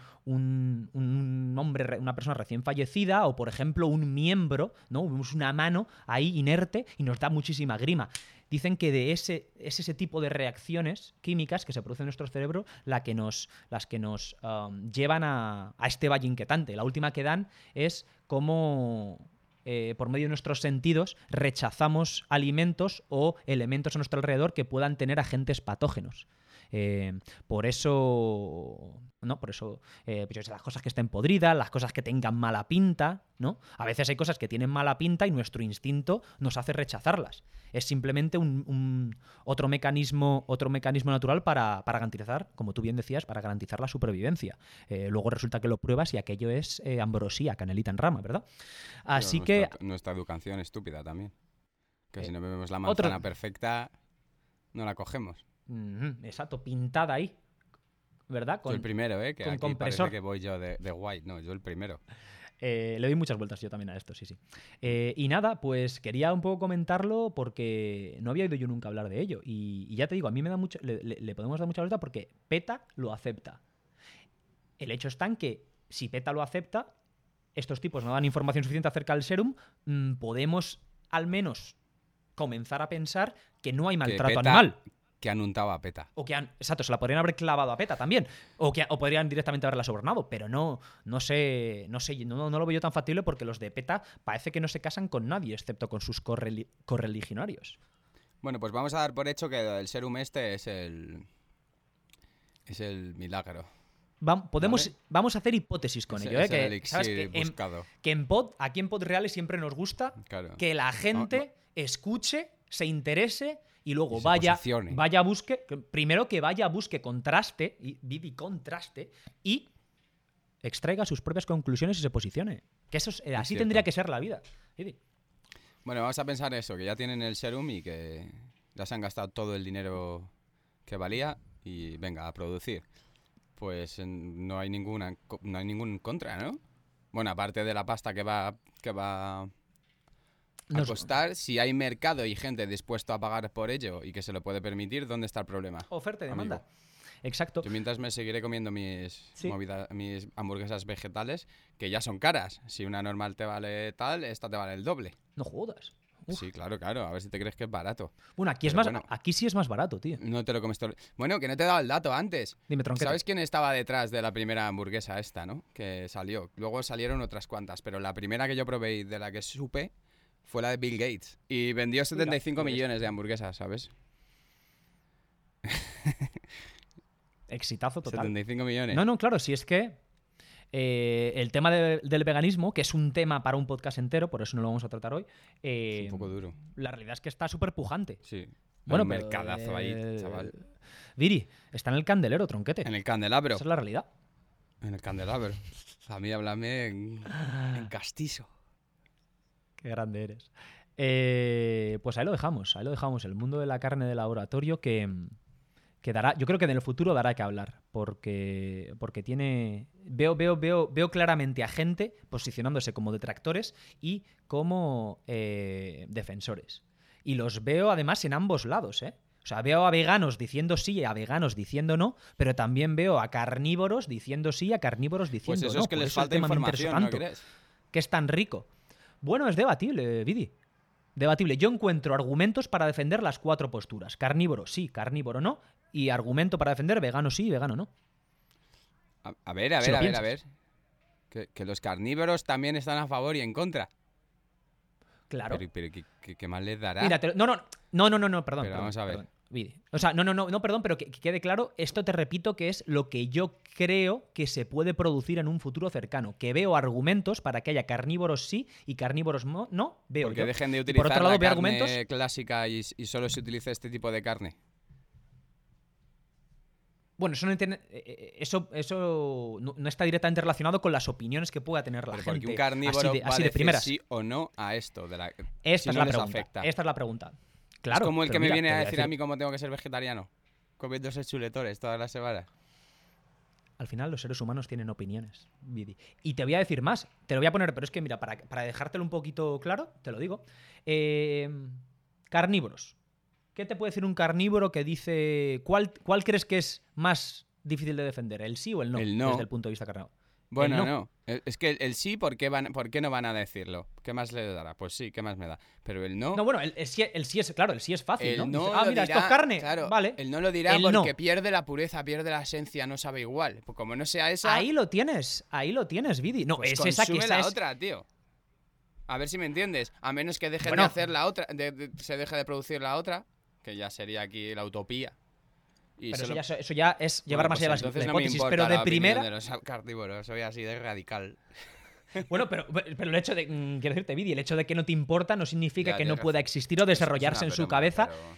hombre, re- una persona recién fallecida, o por ejemplo un miembro, ¿no? Vemos una mano ahí inerte y nos da muchísima grima. Dicen que de ese, es ese tipo de reacciones químicas que se producen en nuestro cerebro la que nos, las que nos um, llevan a, a este valle inquietante. La última que dan es cómo, eh, por medio de nuestros sentidos, rechazamos alimentos o elementos a nuestro alrededor que puedan tener agentes patógenos. Eh, por eso, ¿no? Por eso, eh, pues las cosas que estén podridas, las cosas que tengan mala pinta, ¿no? A veces hay cosas que tienen mala pinta y nuestro instinto nos hace rechazarlas. Es simplemente un, un- otro mecanismo, otro mecanismo natural para, para garantizar, como tú bien decías, para garantizar la supervivencia. Eh, luego resulta que lo pruebas y aquello es ambrosía, canelita en rama, ¿verdad? Así Pero que Nuestra, nuestra educación estúpida también. Que si no vemos la otro- manzana perfecta, no la cogemos. Exacto, pintada ahí. ¿Verdad? yo el primero, ¿eh? Que con aquí compresor. parece que voy yo de, de white. No, yo el primero. Eh, le doy muchas vueltas yo también a esto, sí, sí. Eh, y nada, pues quería un poco comentarlo porque no había oído yo nunca hablar de ello. Y, y ya te digo, a mí me da mucho, le, le- le podemos dar mucha vuelta porque PETA lo acepta. El hecho está en que si PETA lo acepta, estos tipos no dan información suficiente acerca del serum, mm, podemos al menos comenzar a pensar que no hay maltrato PETA- animal. Que han untado a PETA. O que han, exacto, se la podrían haber clavado a PETA también. O que o podrían directamente haberla sobornado. Pero no, no sé, no sé, no, no lo veo yo tan factible porque los de PETA parece que no se casan con nadie, excepto con sus correli- correligionarios. Bueno, pues vamos a dar por hecho que el serum este es el. Es el milagro. Podemos, Vale. vamos a hacer hipótesis con Es- ello. ¿eh? es el Que. Que, en, buscado. que en pod, aquí en Pod Reales siempre nos gusta Claro. que la gente escuche, se interese y luego Y vaya, posicione. vaya a busque, que- primero que vaya a busque contraste, y, Vivi contraste, y extraiga sus propias conclusiones y se posicione. Que eso es- eh, así cierto. tendría que ser la vida. Vivi. Bueno, vamos a pensar eso, que ya tienen el serum y que ya se han gastado todo el dinero que valía y venga, a producir. Pues no hay ninguna no hay ningún contra, ¿no? Bueno, aparte de la pasta que va que va a Nos- costar, si hay mercado y gente dispuesta a pagar por ello y que se lo puede permitir, ¿dónde está el problema? Oferta y amigo? demanda. Exacto. Yo mientras me seguiré comiendo mis, Sí. mis hamburguesas vegetales, que ya son caras. Si una normal te vale tal, esta te vale el doble. No jodas. Uf. Sí, claro, claro. A ver si te crees que es barato. Bueno, aquí es más, bueno. aquí sí es más barato, tío. No te lo comes todo. Bueno, que no te he dado el dato antes. Dime, tronquete. ¿Sabes quién estaba detrás de la primera hamburguesa esta, no? Que salió. Luego salieron otras cuantas, pero la primera que yo probé y de la que supe fue la de Bill Gates. Y vendió 75 pues- millones de hamburguesas, ¿sabes? Exitazo total. 75 millones. No, no, claro, si es que eh, el tema de- del veganismo, que es un tema para un podcast entero, por eso no lo vamos a tratar hoy, eh, Es un poco duro. la realidad es que está súper pujante. Sí. Bueno, un pero, mercadazo ahí, eh, chaval. Viri, está en el candelero, tronquete. En el candelabro. Esa es la realidad. En el candelabro. A mí háblame en, en castizo. Qué grande eres. Eh, pues ahí lo dejamos, ahí lo dejamos. El mundo de la carne de laboratorio que, que dará, yo creo que en el futuro dará que hablar, porque, porque tiene, veo, veo, veo, veo claramente a gente posicionándose como detractores y como eh, defensores. Y los veo además en ambos lados, ¿eh? O sea, veo a veganos diciendo sí y a veganos diciendo no, pero también veo a carnívoros diciendo sí y a carnívoros diciendo Pues eso no. es que les falta información, ¿no crees? que es tan rico. Bueno, es debatible, Vidi. Debatible. Yo encuentro argumentos para defender las cuatro posturas. Carnívoro sí, carnívoro no. Y argumento para defender vegano sí vegano no. A, a ver, a ver, a ver, a ver. Que, que los carnívoros también están a favor y en contra. Claro. Pero, pero ¿qué, qué- qué más les dará? Mira, te lo- no, no, no, no, no, no, perdón. Pero perdón, vamos a ver. perdón, O sea, no, no, no, no, perdón, pero que, que quede claro, esto te repito que es lo que yo creo que se puede producir en un futuro cercano. Que veo argumentos para que haya carnívoros sí y carnívoros no. Veo Porque yo. dejen de utilizar por otro lado, la carne argumentos. clásica y, y solo se utiliza este tipo de carne. Bueno, eso no, entiende- eh, eh, eso, eso no, no está directamente relacionado con las opiniones que pueda tener la Pero gente. porque un carnívoro así de, va así a de decir primeras. sí o no a esto. De la, Esta si es no la pregunta. afecta. Esta es la pregunta. Claro. es como el que me viene a decir a mí cómo tengo que ser vegetariano. Comiéndose chuletores todas las semanas. Al final los seres humanos tienen opiniones, Vidi. Y te voy a decir más, te lo voy a poner, pero es que mira, para, para dejártelo un poquito claro, te lo digo. Eh, carnívoros. ¿Qué te puede decir un carnívoro que dice... ¿cuál, ¿Cuál crees que es más difícil de defender? ¿El sí o el no? El no. Desde el punto de vista carnívoro. Bueno, no. no. Eh, Es que el, el sí, ¿por qué, van, ¿por qué no van a decirlo? ¿Qué más le dará? Pues sí, ¿qué más me da? Pero el no. No, bueno, el, el sí, el sí es, claro, el sí es fácil, el ¿no? no Dices, ah, mira, dirá- esto es carne. Claro, vale. El no lo dirá porque no. pierde la pureza, pierde la esencia, no sabe igual. Pues como no sea esa, Ahí lo tienes, ahí lo tienes, Vidi. No, pues es esa que esa la es... otra, tío. A ver si me entiendes. A menos que dejen Bueno. de hacer la otra, de- de- se deje de producir la otra, que ya sería aquí la utopía. Y Pero eso ya, eso ya es llevar Bueno, más pues allá las entonces la no hipótesis, pero de primera... de los carnívoros, soy así de radical. Bueno, pero, pero el hecho de. mm, Quiero decirte, Vidi, el hecho de que no te importa no significa Ya, que no pueda razón. existir o Es- es desarrollarse en su broma, cabeza. pero-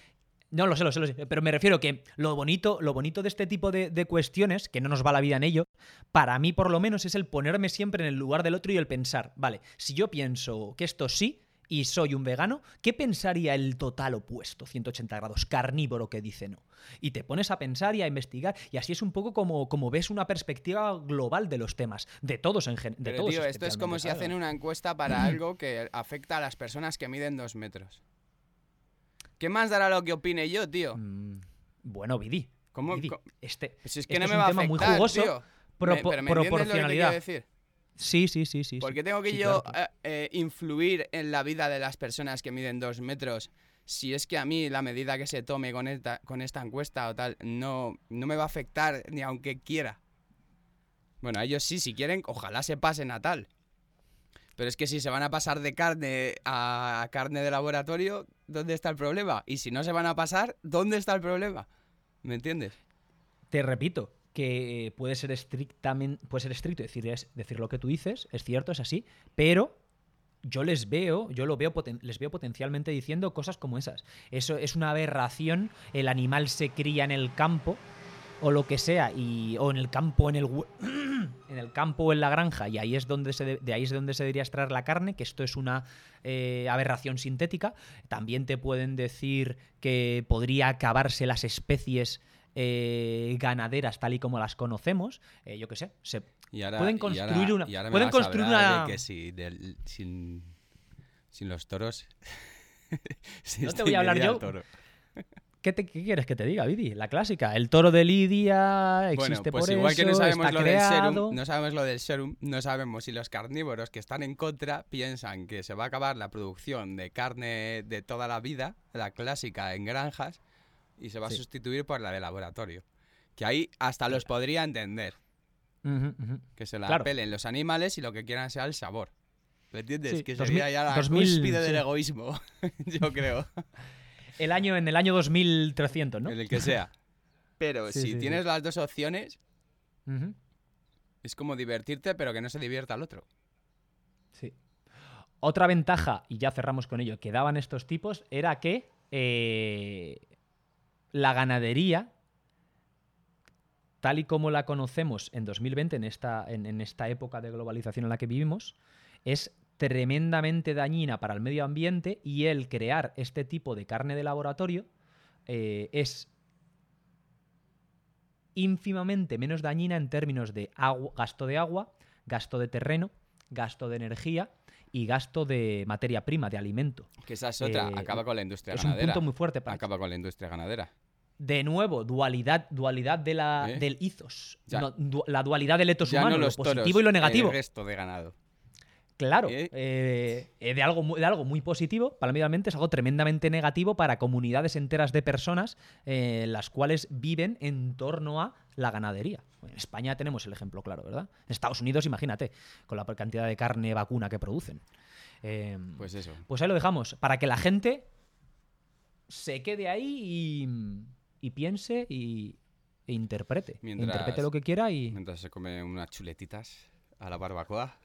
No, lo sé, lo sé, lo sé. Pero me refiero que lo bonito, lo bonito de este tipo de, de cuestiones, que no nos va la vida en ello, para mí por lo menos es el ponerme siempre en el lugar del otro y el pensar, vale, si yo pienso que esto sí y soy un vegano, ¿qué pensaría el total opuesto, 180 grados, carnívoro que dice no? Y te pones a pensar y a investigar, y así es un poco como, como ves una perspectiva global de los temas, de todos en general. Pero tío, esto es como si hacen una encuesta para algo que afecta a las personas que miden dos metros. ¿Qué más dará lo que opine yo, tío? Mm, Bueno, Vidi. ¿Cómo- Vidi, este, Pues es que este no es me un a tema afectar, muy jugoso. tío. propo- Me- pero ¿me entiendes lo que te proporcionalidad. decir? Sí, sí, sí, sí. Porque tengo que Sí, yo claro. eh, eh, influir en la vida de las personas que miden dos metros si es que a mí la medida que se tome con esta, con esta encuesta o tal no, no me va a afectar ni aunque quiera. Bueno, a ellos sí, si quieren, ojalá se pasen a tal. Pero es que si se van a pasar de carne a carne de laboratorio, ¿dónde está el problema? Y si no se van a pasar, ¿dónde está el problema? ¿Me entiendes? Te repito que puede ser estrictamente, puede ser estricto decir, decir lo que tú dices, es cierto, es así, pero yo les veo, yo lo veo, les veo potencialmente diciendo cosas como esas. Eso es una aberración, el animal se cría en el campo o lo que sea y o en el campo en el en el campo o en la granja y ahí es donde se de, de ahí es donde se debería extraer la carne que esto es una eh, aberración sintética también te pueden decir que podría acabarse las especies eh, ganaderas tal y como las conocemos eh, yo qué sé se Y ahora, Pueden y construir ahora- una- y ahora me pueden construir de una- que si sin, sin los toros. si No te voy a hablar yo. toro. ¿Qué, te- qué quieres que te diga, Vidi? La clásica. El toro de Lidia existe Bueno, pues por igual eso, que no sabemos lo del serum, no sabemos lo del serum, no sabemos si los carnívoros que están en contra piensan que se va a acabar la producción de carne de toda la vida, la clásica en granjas, y se va a sustituir por la de laboratorio. Que ahí hasta los podría entender, que se la Claro. pelen los animales y lo que quieran sea el sabor. ¿Me entiendes? Sí, que 2000 sería ya la 2000, cúspide del egoísmo, yo creo. El año, en el año 2300, ¿no? En el que sea. Pero Sí, si tienes las dos opciones, es como divertirte, pero que no se divierta el otro. Sí. Otra ventaja, y ya cerramos con ello, que daban estos tipos era que eh, la ganadería, tal y como la conocemos en 2020, en esta, en, en esta época de globalización en la que vivimos, es tremendamente dañina para el medio ambiente y el crear este tipo de carne de laboratorio eh, es ínfimamente menos dañina en términos de agua- gasto de agua, gasto de terreno, gasto de energía y gasto de materia prima, de alimento. Que esa es otra, Eh, acaba con la industria Es un ganadera. punto muy fuerte para Acaba con la industria ganadera. De nuevo, dualidad, dualidad de la, ¿Eh? del ethos. Ya. No, du- la dualidad del ethos Ya humano, no lo positivo toros, y lo negativo. El resto de ganado. Claro, ¿Eh? eh, de, algo, muy- de algo muy positivo para el medio ambiente es algo tremendamente negativo para comunidades enteras de personas eh, las cuales viven en torno a la ganadería. En España tenemos el ejemplo claro, ¿verdad? En Estados Unidos, imagínate, con la cantidad de carne vacuna que producen. Eh, Pues eso. pues ahí lo dejamos, para que la gente se quede ahí y, y piense y, e interprete. Mientras- Interprete lo que quiera y Mientras se come unas chuletitas a la barbacoa.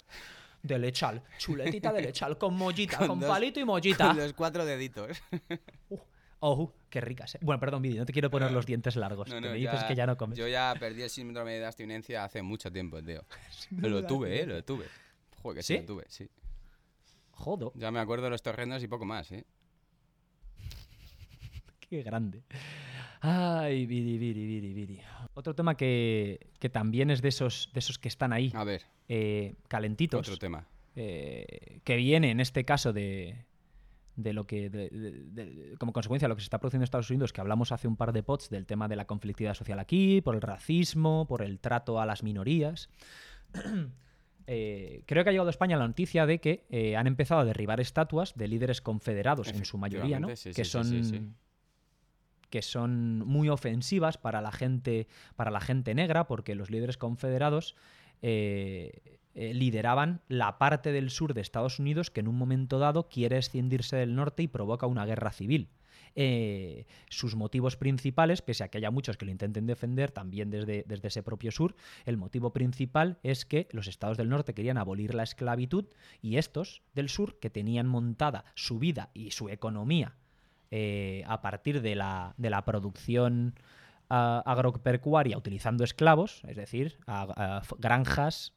de lechal, chuletita de lechal, con mollita, con, Con dos- palito y mollita. Con los cuatro deditos. Oh, qué ricas, eh. Bueno, perdón, Vidi, no te quiero poner los dientes largos. No, no, me dices que ya no comes. Yo ya perdí el síndrome de abstinencia hace mucho tiempo, tío. lo tuve, eh, lo tuve. Joder, que sí, ¿Sí? lo tuve, sí. Jodo, Ya me acuerdo de los torrendos y poco más, eh. qué grande. Ay, Vidi. Otro tema que, que también es de esos, de esos que están ahí, A ver, eh, calentitos. otro tema. eh, que viene en este caso de, de lo que de- de- de- como consecuencia de lo que se está produciendo en Estados Unidos que hablamos hace un par de pods del tema de la conflictividad social aquí por el racismo por el trato a las minorías Eh, creo que ha llegado a España la noticia de que eh, han empezado a derribar estatuas de líderes confederados en su mayoría, ¿no? Sí, que sí, son sí. Que son muy ofensivas para la gente para la gente negra porque los líderes confederados eh, eh, lideraban la parte del sur de Estados Unidos que en un momento dado quiere escindirse del norte y provoca una guerra civil. Eh, sus motivos principales, pese a que haya muchos que lo intenten defender también desde, desde ese propio sur, el motivo principal es que los estados del norte querían abolir la esclavitud y estos del sur, que tenían montada su vida y su economía eh, a partir de la, de la producción ah, agropecuaria utilizando esclavos, es decir, granjas,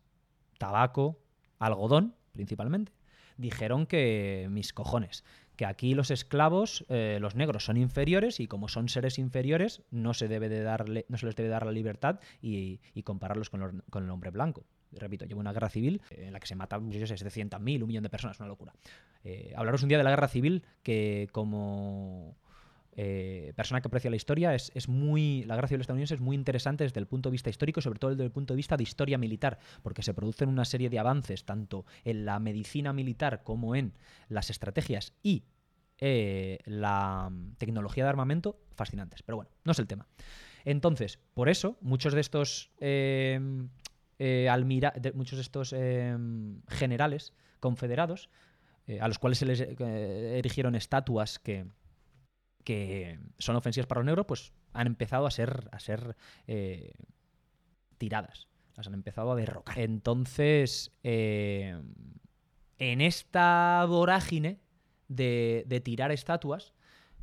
tabaco, algodón principalmente, dijeron que mis cojones, que aquí los esclavos, eh, los negros son inferiores y como son seres inferiores no se, debe de darle, no se les debe dar la libertad y, compararlos con, con el hombre blanco. Repito, lleva una guerra civil en la que se matan, yo sé, 700.000, un millón de personas, una locura. Eh, hablaros un día de la guerra civil que como eh, persona que aprecia la historia es, es muy la guerra civil estadounidense es muy interesante desde el punto de vista histórico sobre todo desde el punto de vista de historia militar porque se producen una serie de avances tanto en la medicina militar como en las estrategias y eh, la tecnología de armamento fascinantes pero bueno no es el tema entonces por eso muchos de estos eh, eh, muchos de estos eh, generales confederados eh, a los cuales se les eh, erigieron estatuas que, que son ofensivas para los negros, pues han empezado a ser, a ser eh, tiradas. Las han empezado a derrocar. Entonces, eh, en esta vorágine de, de tirar estatuas,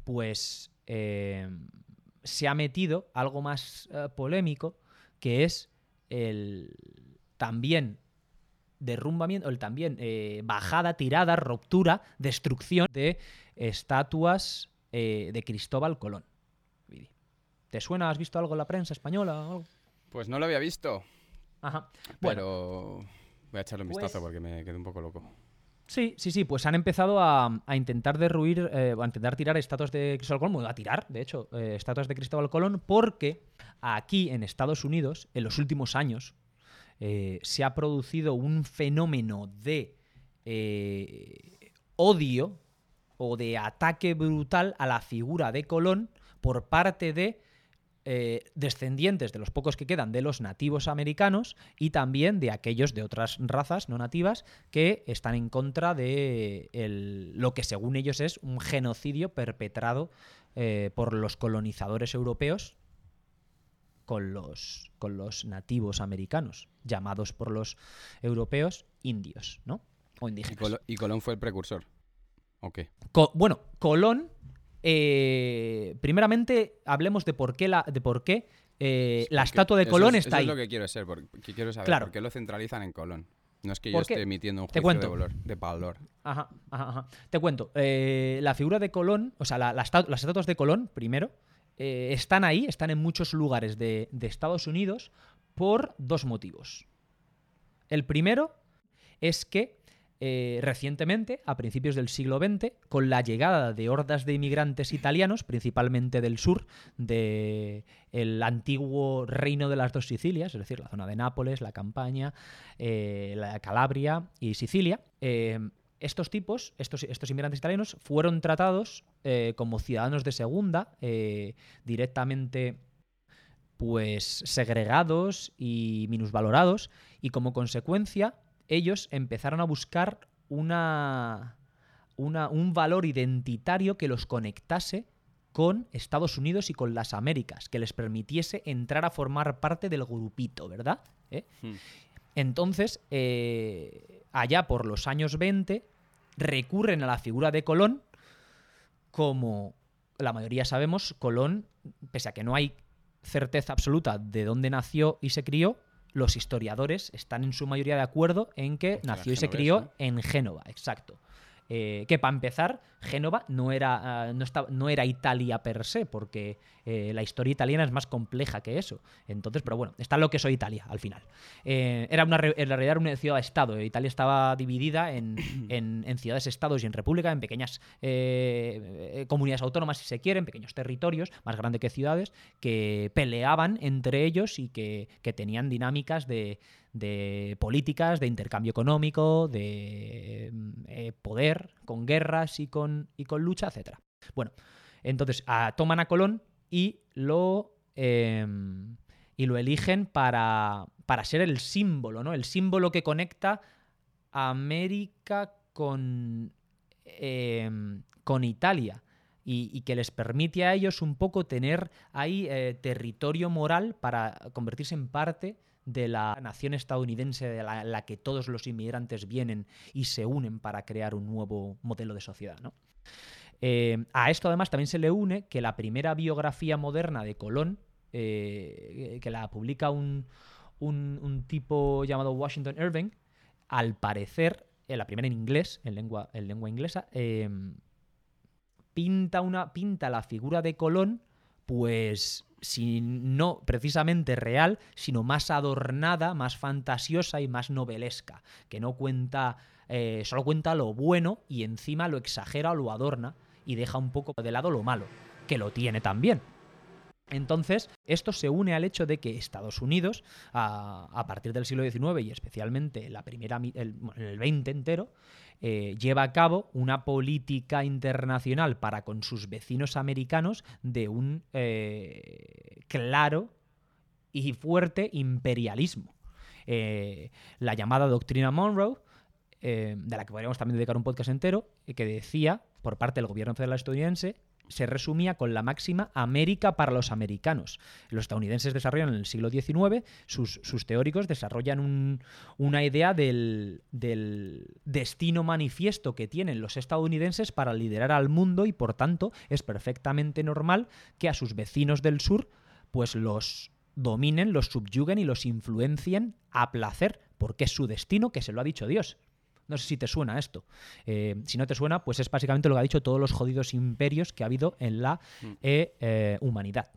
pues eh, se ha metido algo más polémico, que es el también derrumbamiento, el también eh, bajada, tirada, ruptura, destrucción de estatuas eh, de Cristóbal Colón. ¿Te suena? ¿Has visto algo en la prensa española algo? Pues no lo había visto, Ajá. Bueno, pero voy a echarle un pues- vistazo porque me quedé un poco loco. Sí, sí, sí, pues han empezado a, intentar derruir, eh, a intentar tirar estatuas de Cristóbal Colón, a tirar, de hecho, eh, estatuas de Cristóbal Colón, porque aquí en Estados Unidos, en los últimos años, eh, se ha producido un fenómeno de eh, odio o de ataque brutal a la figura de Colón por parte de eh, descendientes de los pocos que quedan de los nativos americanos y también de aquellos de otras razas no nativas que están en contra de el- lo que según ellos es un genocidio perpetrado eh, por los colonizadores europeos con los, con los nativos americanos, llamados por los europeos indios, ¿no? O Y, indígenas. Y Colón fue el precursor. ¿O qué? Co- bueno, Colón. Eh, primeramente, hablemos de por qué la, de por qué eh, la estatua de eso Colón es- está eso ahí. es lo que quiero ser, porque que quiero saber Claro. por qué lo centralizan en Colón. No es que yo esté emitiendo un juicio de valor, de valor. Ajá, ajá, ajá. Te cuento. eh, la figura de Colón, o sea, la- la esta- las estatuas de Colón, primero, eh, están ahí, están en muchos lugares de, de Estados Unidos por dos motivos. El primero es que eh, recientemente, a principios del siglo XX, con la llegada de hordas de inmigrantes italianos, principalmente del sur, del antiguo reino de las dos Sicilias, es decir, la zona de Nápoles, la Campaña, eh, la Calabria y Sicilia, eh, estos tipos, estos, estos inmigrantes italianos, fueron tratados como ciudadanos de segunda, directamente pues segregados y minusvalorados y como consecuencia ellos empezaron a buscar una, una- un valor identitario que los conectase con Estados Unidos y con las Américas, que les permitiese entrar a formar parte del grupito, ¿verdad? ¿Eh? Hmm. Entonces, eh, allá por los años 20, recurren a la figura de Colón como la mayoría sabemos, Colón, pese a que no hay certeza absoluta de dónde nació y se crió, los historiadores están en su mayoría de acuerdo en que nació y se crió en Génova, exacto. Eh, que para empezar, Génova no era, ah, no, estaba- no era Italia per se, porque eh, la historia italiana es más compleja que eso. Entonces, pero bueno, está lo que soy Italia al final. Eh, era una, en realidad era una ciudad-estado. Italia estaba dividida en, en- en ciudades-estados y en república, en pequeñas comunidades autónomas, si se quiere, en pequeños territorios, más grandes que ciudades, que peleaban entre ellos y que, que tenían dinámicas de, de políticas, de intercambio económico, de mm, eh, poder, con guerras y con, y con lucha, etc. Bueno, entonces toman a Colón y lo, eh, y lo eligen para, para ser el símbolo, ¿no? El símbolo que conecta América con, eh, con Italia. Y, y que les permite a ellos un poco tener ahí eh, territorio moral para convertirse en parte de la nación estadounidense de la, que todos los inmigrantes vienen y se unen para crear un nuevo modelo de sociedad. ¿no? Eh, a esto además también se le une que la primera biografía moderna de Colón, eh, que la publica un, un- tipo llamado Washington Irving, al parecer, eh, la primera en inglés, en lengua, en lengua inglesa, pinta, una, pinta la figura de Colón, pues si no precisamente real, sino más adornada, más fantasiosa y más novelesca, que no cuenta, eh, solo cuenta lo bueno y encima lo exagera o lo adorna y deja un poco de lado lo malo, que lo tiene también. Entonces, esto se une al hecho de que Estados Unidos, a, partir del siglo XIX y especialmente la primera, el, el 20 entero, eh, lleva a cabo una política internacional para con sus vecinos americanos de un eh, claro y fuerte imperialismo. Eh, la llamada doctrina Monroe, de la que podríamos también dedicar un podcast entero, que decía, por parte del gobierno federal estadounidense, se resumía con la máxima América para los americanos. Los estadounidenses desarrollan en el siglo XIX, sus, teóricos desarrollan un- una idea del, del destino manifiesto que tienen los estadounidenses para liderar al mundo y por tanto es perfectamente normal que a sus vecinos del sur pues los dominen, los subyuguen y los influencien a placer, porque es su destino que se lo ha dicho Dios. No sé si te suena esto. Eh, si no te suena, pues es básicamente lo que ha dicho todos los jodidos imperios que ha habido en la eh, eh, humanidad.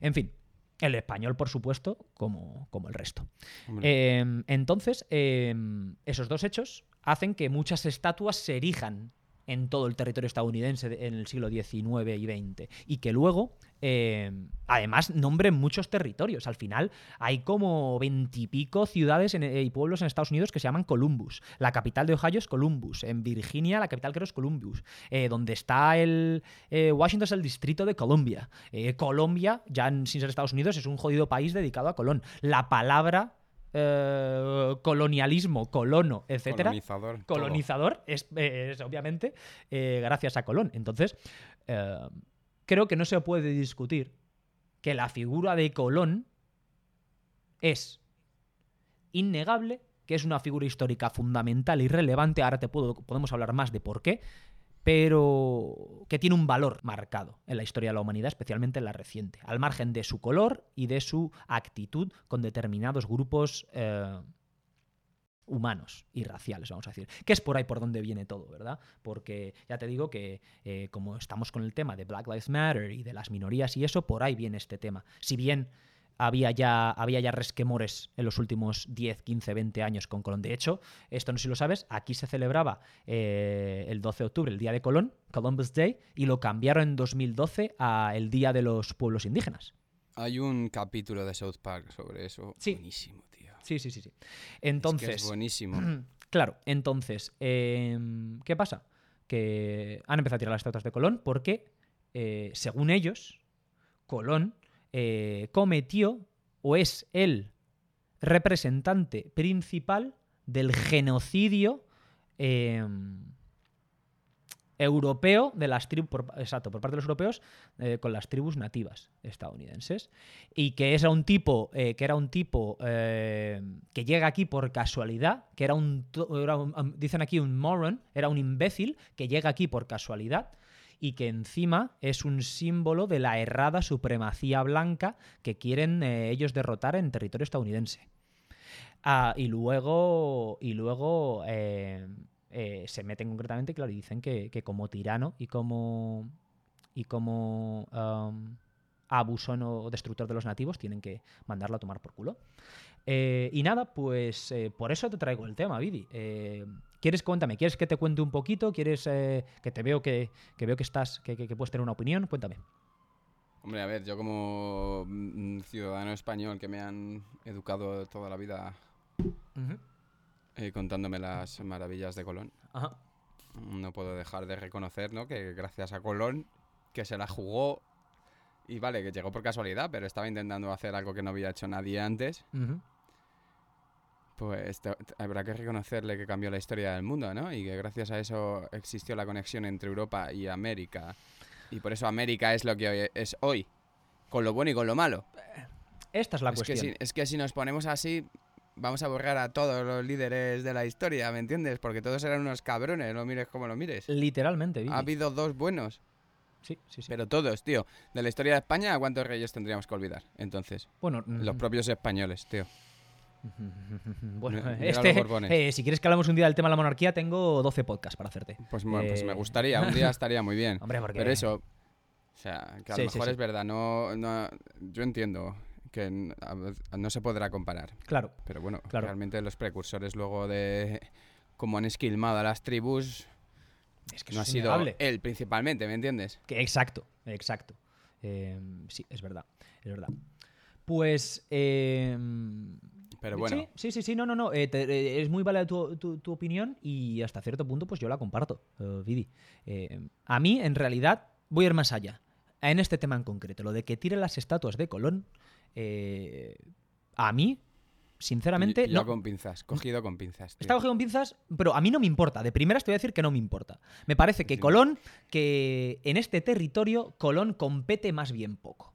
En fin, el español, por supuesto, como, como el resto. Eh, entonces, eh, esos dos hechos hacen que muchas estatuas se erijan en todo el territorio estadounidense de- en el siglo XIX y XX. Y que luego, eh, además, nombren muchos territorios. Al final, hay como veintipico ciudades eh, y pueblos en Estados Unidos que se llaman Columbus. La capital de Ohio es Columbus. En Virginia, la capital creo es Columbus. Eh, donde está el. Washington es el distrito de Columbia. Colombia, ya en- sin ser Estados Unidos, es un jodido país dedicado a Colón. La palabra. Eh, colonialismo, colono, etcétera, Colonizador. colonizador es, es obviamente eh, gracias a Colón. Entonces, eh, creo que no se puede discutir que la figura de Colón es innegable, que es una figura histórica fundamental y relevante. Ahora te puedo, podemos hablar más de por qué, pero que tiene un valor marcado en la historia de la humanidad, especialmente en la reciente, al margen de su color y de su actitud con determinados grupos eh, humanos y raciales, vamos a decir. Que es por ahí por donde viene todo, ¿verdad? Porque ya te digo que eh, como estamos con el tema de Black Lives Matter y de las minorías y eso, por ahí viene este tema. Si bien había ya, había ya resquemores en los últimos 10, 15, 20 años con Colón. De hecho, esto no sé si lo sabes, aquí se celebraba eh, el 12 de octubre, el Día de Colón, Columbus Day, y lo cambiaron en 2012 a el Día de los Pueblos Indígenas. Hay un capítulo de South Park sobre eso. Sí. Buenísimo, tío. Sí, sí, sí, sí. Es Entonces... que es buenísimo. Claro, entonces, em, ¿qué pasa? Que han empezado a tirar las estatuas de Colón porque, eh, según ellos, Colón eh, cometió o es el representante principal del genocidio eh, europeo de las tribus, exacto, por parte de los europeos eh, con las tribus nativas estadounidenses y que era un tipo, eh, que era un tipo eh, que llega aquí por casualidad, que era un, dicen aquí un moron, era un imbécil que llega aquí por casualidad y que encima es un símbolo de la errada supremacía blanca que quieren eh, ellos derrotar en territorio estadounidense. Ah, y luego, y luego eh, eh, se meten concretamente, claro, y dicen que, que como tirano y como, y como am, abusón o destructor de los nativos tienen que mandarlo a tomar por culo. Y nada, pues por eso te traigo el tema, Vidi. ¿Quieres, cuéntame, quieres que te cuente un poquito? ¿Quieres eh, que te veo que, que veo que estás, que, que- que puedes tener una opinión? Cuéntame. Hombre, a ver, yo como mm, ciudadano español que me han educado toda la vida eh, contándome las maravillas de Colón, Ajá. no puedo dejar de reconocer, ¿no? Que gracias a Colón, que se la jugó y vale, que llegó por casualidad, pero estaba intentando hacer algo que no había hecho nadie antes, Ujú. Pues te- te- habrá que reconocerle que cambió la historia del mundo, ¿no? Y que gracias a eso existió la conexión entre Europa y América. Y por eso América es lo que hoy- es hoy, con lo bueno y con lo malo. Esta es la es, que cuestión. si, es que si nos ponemos así, vamos a borrar a todos los líderes de la historia, ¿me entiendes? Porque todos eran unos cabrones, lo mires como lo mires. Literalmente. Ha habido dos buenos, Sí, sí, sí. pero todos, tío. De la historia de España, ¿a cuántos reyes tendríamos que olvidar? Entonces, bueno, los mm, propios españoles, tío. Bueno, Mira- este, eh, si quieres que hablemos un día del tema de la monarquía, tengo 12 podcasts para hacerte. Pues, mu- pues me Eh, gustaría, un día estaría muy bien. Hombre, porque... Pero eso, o sea, que a Sí, lo mejor sí. es verdad, no, no, yo entiendo que no se podrá comparar. Claro, Pero bueno, Claro. realmente los precursores luego de cómo han esquilmado a las tribus es que no ha sido innegable. él principalmente, ¿me entiendes? Que- exacto, exacto. Eh, sí, es verdad, es verdad. Pues... eh, Pero bueno, Sí, sí, sí, sí, no, no, no. eh, te- eh, es muy válida tu, tu- tu opinión y hasta cierto punto, pues yo la comparto, eh, Vidi. Eh, a mí, en realidad, voy a ir más allá. En este tema en concreto, lo de que tiren las estatuas de Colón, eh, a mí, sinceramente, pillado no. con pinzas, cogido con pinzas. tío. Está cogido con pinzas, pero a mí no me importa. De primeras te voy a decir que no me importa. Me parece que Sí. Colón, que en este territorio, Colón compete más bien poco.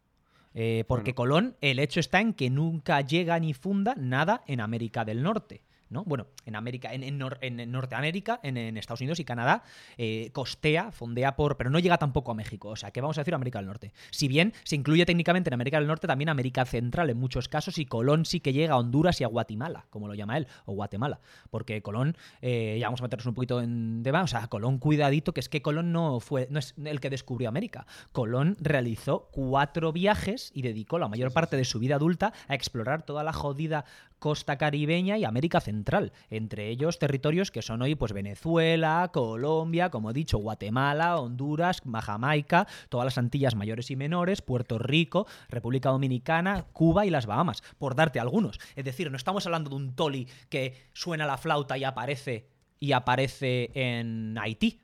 Eh, porque Bueno. Colón, el hecho está en que nunca llega ni funda nada en América del Norte. ¿No? Bueno, en América, en, en Nor- en- Norteamérica, en, en Estados Unidos y Canadá, eh, costea, fondea por. pero no llega tampoco a México. O sea, ¿qué vamos a decir América del Norte? Si bien se incluye técnicamente en América del Norte, también América Central en muchos casos, y Colón sí que llega a Honduras y a Guatemala, como lo llama él, o Guatemala. Porque Colón, eh, ya vamos a meternos un poquito en tema, o sea, Colón, cuidadito, que es que Colón no fue, no es el que descubrió América. Colón realizó cuatro viajes y dedicó la mayor parte de su vida adulta a explorar toda la jodida costa caribeña y América Central, entre ellos territorios que son hoy pues Venezuela, Colombia, como he dicho, Guatemala, Honduras, Jamaica, todas las Antillas mayores y menores, Puerto Rico, República Dominicana, Cuba y las Bahamas, por darte algunos. Es decir, no estamos hablando de un toli que suena la flauta y aparece y aparece en Haití.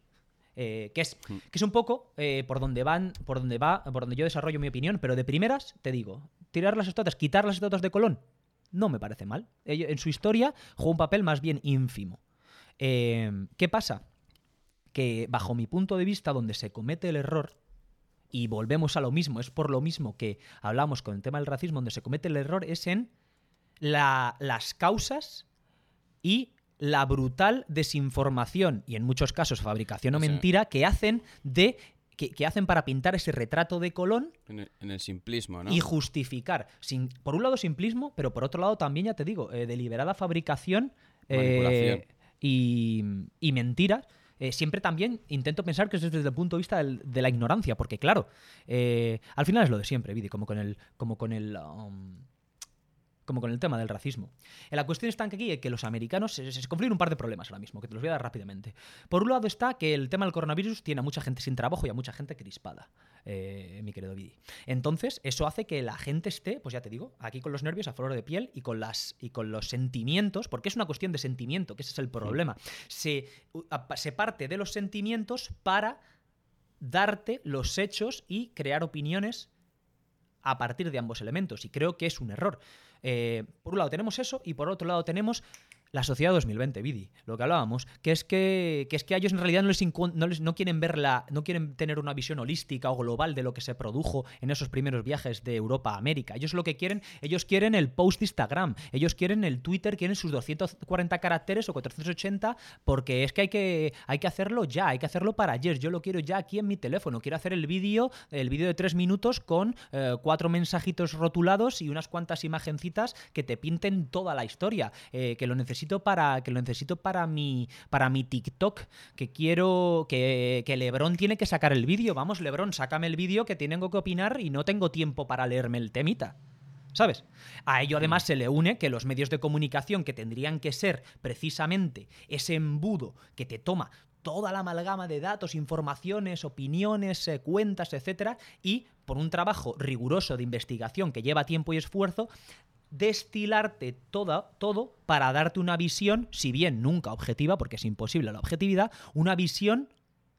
Eh, que, es, que es un poco eh, por donde van, por donde va, por donde yo desarrollo mi opinión, pero de primeras te digo, tirar las estatuas, quitar las estatuas de Colón, no me parece mal. En su historia jugó un papel más bien ínfimo. Eh, ¿Qué pasa? Que bajo mi punto de vista, donde se comete el error, y volvemos a lo mismo, es por lo mismo que hablamos con el tema del racismo, donde se comete el error es en la- las causas y la brutal desinformación y en muchos casos fabricación o mentira que hacen de que, que hacen para pintar ese retrato de Colón En el, en el simplismo, ¿no? y justificar. Sin, por un lado simplismo, pero por otro lado también, ya te digo, eh, deliberada fabricación eh, Manipulación. y, y mentiras. Eh, siempre también intento pensar que es desde el punto de vista del- de la ignorancia, porque claro, eh, al final es lo de siempre, Vidi, como con el, como con el, um, como con el tema del racismo. La cuestión está que aquí eh, que los americanos se, se confluyen un par de problemas ahora mismo, que te los voy a dar rápidamente. Por un lado está que el tema del coronavirus tiene a mucha gente sin trabajo y a mucha gente crispada, eh, mi querido Vidi. Entonces, eso hace que la gente esté, pues ya te digo, aquí con los nervios a flor de piel y con, las, y con los sentimientos, porque es una cuestión de sentimiento, que ese es el problema. Se parte de los sentimientos para darte los hechos y crear opiniones a partir de ambos elementos. Y creo que es un error. Eh, por un lado tenemos eso y por otro lado tenemos la sociedad 2020, Vidi, lo que hablábamos, que es que, que es que a ellos en realidad no les, no les- no quieren ver la- no quieren tener una visión holística o global de lo que se produjo en esos primeros viajes de Europa a América. Ellos lo que quieren, ellos quieren el post Instagram, ellos quieren el Twitter, quieren sus 240 caracteres o 480, porque es que hay que hay que hacerlo ya, hay que hacerlo para ayer. Yo lo quiero ya aquí en mi teléfono. Quiero hacer el vídeo, el vídeo de tres minutos con eh, cuatro mensajitos rotulados y unas cuantas imagencitas que te pinten toda la historia. eh, que lo necesito para que lo necesito para mi para mi TikTok. Que quiero que, que Lebron tiene que sacar el vídeo. Vamos, Lebron, sácame el vídeo que tengo que opinar y no tengo tiempo para leerme el temita. ¿Sabes? A ello además se le une que los medios de comunicación que tendrían que ser precisamente ese embudo que te toma toda la amalgama de datos, informaciones, opiniones, eh, cuentas, etcétera, y por un trabajo riguroso de investigación que lleva tiempo y esfuerzo, destilarte toda, todo para darte una visión, si bien nunca objetiva, porque es imposible la objetividad, una visión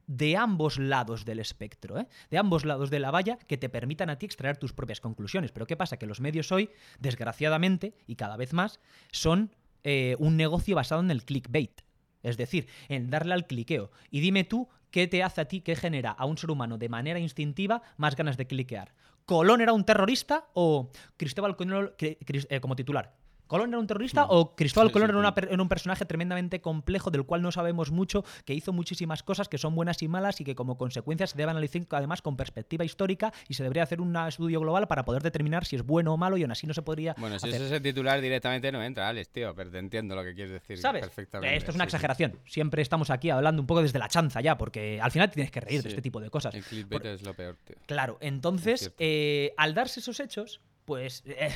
de ambos lados del espectro, ¿eh? de ambos lados de la valla, que te permitan a ti extraer tus propias conclusiones. Pero ¿qué pasa? Que los medios hoy, desgraciadamente, y cada vez más, son eh, un negocio basado en el clickbait. Es decir, en darle al cliqueo. Y dime tú qué te hace a ti, qué genera a un ser humano de manera instintiva más ganas de cliquear. ¿Colón era un terrorista o Cristóbal Colón, eh, como titular? ¿Colón era un terrorista o Cristóbal Colón sí, era, una un personaje tremendamente complejo del cual no sabemos mucho, que hizo muchísimas cosas que son buenas y malas y que como consecuencia se debe analizar además con perspectiva histórica y se debería hacer un estudio global para poder determinar si es bueno o malo y aún así no se podría Bueno, si hacer. eso es el titular directamente no entra, Alex, tío, pero te entiendo lo que quieres decir ¿Sabes? perfectamente. Esto es una exageración. Siempre estamos aquí hablando un poco desde la chanza ya, porque al final tienes que reír de este tipo de cosas. El clickbait Por- es lo peor, tío. Claro, entonces, eh, al darse esos hechos, pues eh,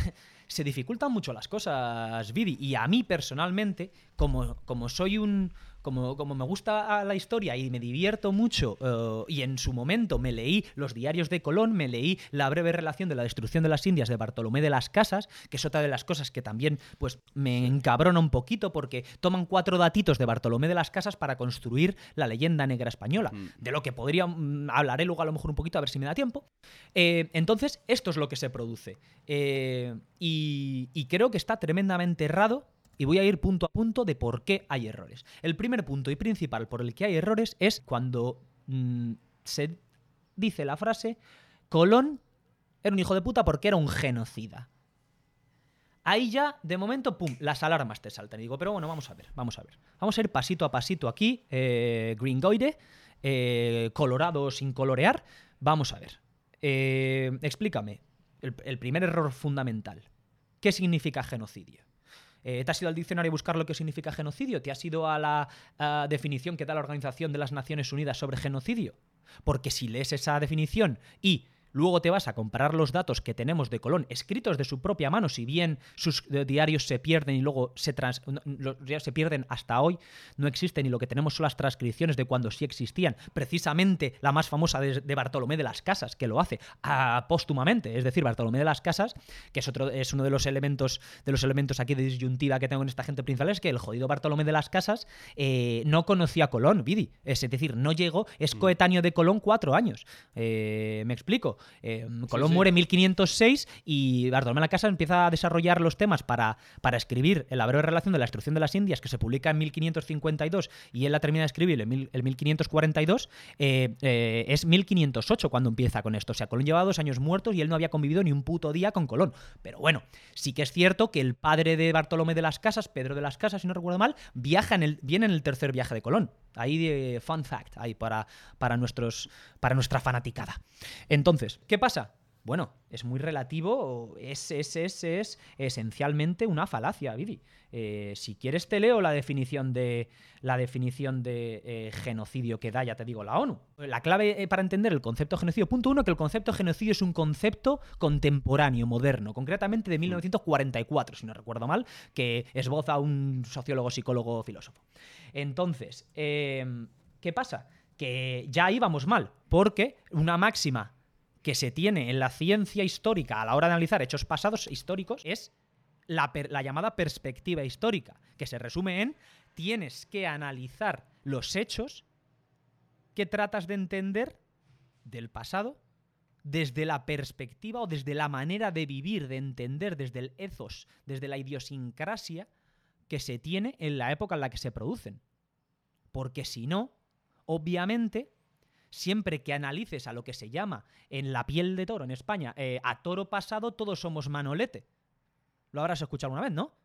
se dificultan mucho las cosas, Vidi. Y a mí personalmente, como, como soy un. Como, como me gusta la historia y me divierto mucho, eh, y en su momento me leí los diarios de Colón, me leí la breve relación de la destrucción de las Indias de Bartolomé de las Casas, que es otra de las cosas que también pues, me encabrona un poquito porque toman cuatro datitos de Bartolomé de las Casas para construir la leyenda negra española, Mm. de lo que podría, mm, hablaré luego a lo mejor un poquito a ver si me da tiempo. Eh, entonces, esto es lo que se produce. Eh, y, y creo que está tremendamente errado. Y voy a ir punto a punto de por qué hay errores. El primer punto y principal por el que hay errores es cuando mm, se dice la frase: Colón era un hijo de puta porque era un genocida. Ahí ya, de momento, pum, las alarmas te saltan. Y digo, pero bueno, vamos a ver, vamos a ver. Vamos a ir pasito a pasito aquí, eh, gringoide, eh, colorado sin colorear. Vamos a ver. Eh, explícame, el, el primer error fundamental. ¿Qué significa genocidio? Eh, ¿Te has ido al diccionario a buscar lo que significa genocidio? ¿Te has ido a la definición que da la Organización de las Naciones Unidas sobre genocidio? Porque si lees esa definición y luego te vas a comparar los datos que tenemos de Colón, escritos de su propia mano, si bien sus eh, diarios se pierden y luego se, trans- no, los diarios se pierden hasta hoy, no existen y lo que tenemos son las transcripciones de cuando sí existían. Precisamente la más famosa de, de Bartolomé de las Casas, que lo hace ah, póstumamente, es decir, Bartolomé de las Casas, que es, otro, es uno de los elementos de los elementos aquí de disyuntiva que tengo en esta gente principal, es que el jodido Bartolomé de las Casas eh, no conocía a Colón, Vidi. Es decir, no llegó, es coetáneo de Colón cuatro años. Eh, ¿Me explico? Eh, Colón sí. muere en 1506 y Bartolomé de las Casas empieza a desarrollar los temas para, para escribir la breve relación de la destrucción de las Indias, que se publica en 1552 y él la termina de escribir en mil- en 1542, eh, eh, es 1508 cuando empieza con esto. O sea, Colón llevaba dos años muertos y él no había convivido ni un puto día con Colón. Pero bueno, sí que es cierto que el padre de Bartolomé de las Casas, Pedro de las Casas, si no recuerdo mal, viaja en el, viene en el tercer viaje de Colón. Ahí de fun fact, ahí para, para, nuestros, para nuestra fanaticada. Entonces, ¿qué pasa? Bueno, es muy relativo, es, es, es, es esencialmente una falacia, Vidi. Eh, si quieres te leo la definición de la definición de eh, genocidio que da, ya te digo, la ONU. La clave eh, para entender el concepto de genocidio, punto uno, que el concepto de genocidio es un concepto contemporáneo, moderno, concretamente de 1944, si no recuerdo mal, que esboza un sociólogo, psicólogo, filósofo. Entonces, ¿qué pasa? Que ya íbamos mal, porque una máxima que se tiene en la ciencia histórica a la hora de analizar hechos pasados históricos es la, llamada perspectiva histórica, que se resume en tienes que analizar los hechos que tratas de entender del pasado desde la perspectiva o desde la manera de vivir, de entender, desde el ethos, desde la idiosincrasia que se tiene en la época en la que se producen. Porque si no, obviamente, siempre que analices a lo que se llama en la piel de toro en España, eh, a toro pasado todos somos manolete. Lo habrás escuchado una vez, ¿no?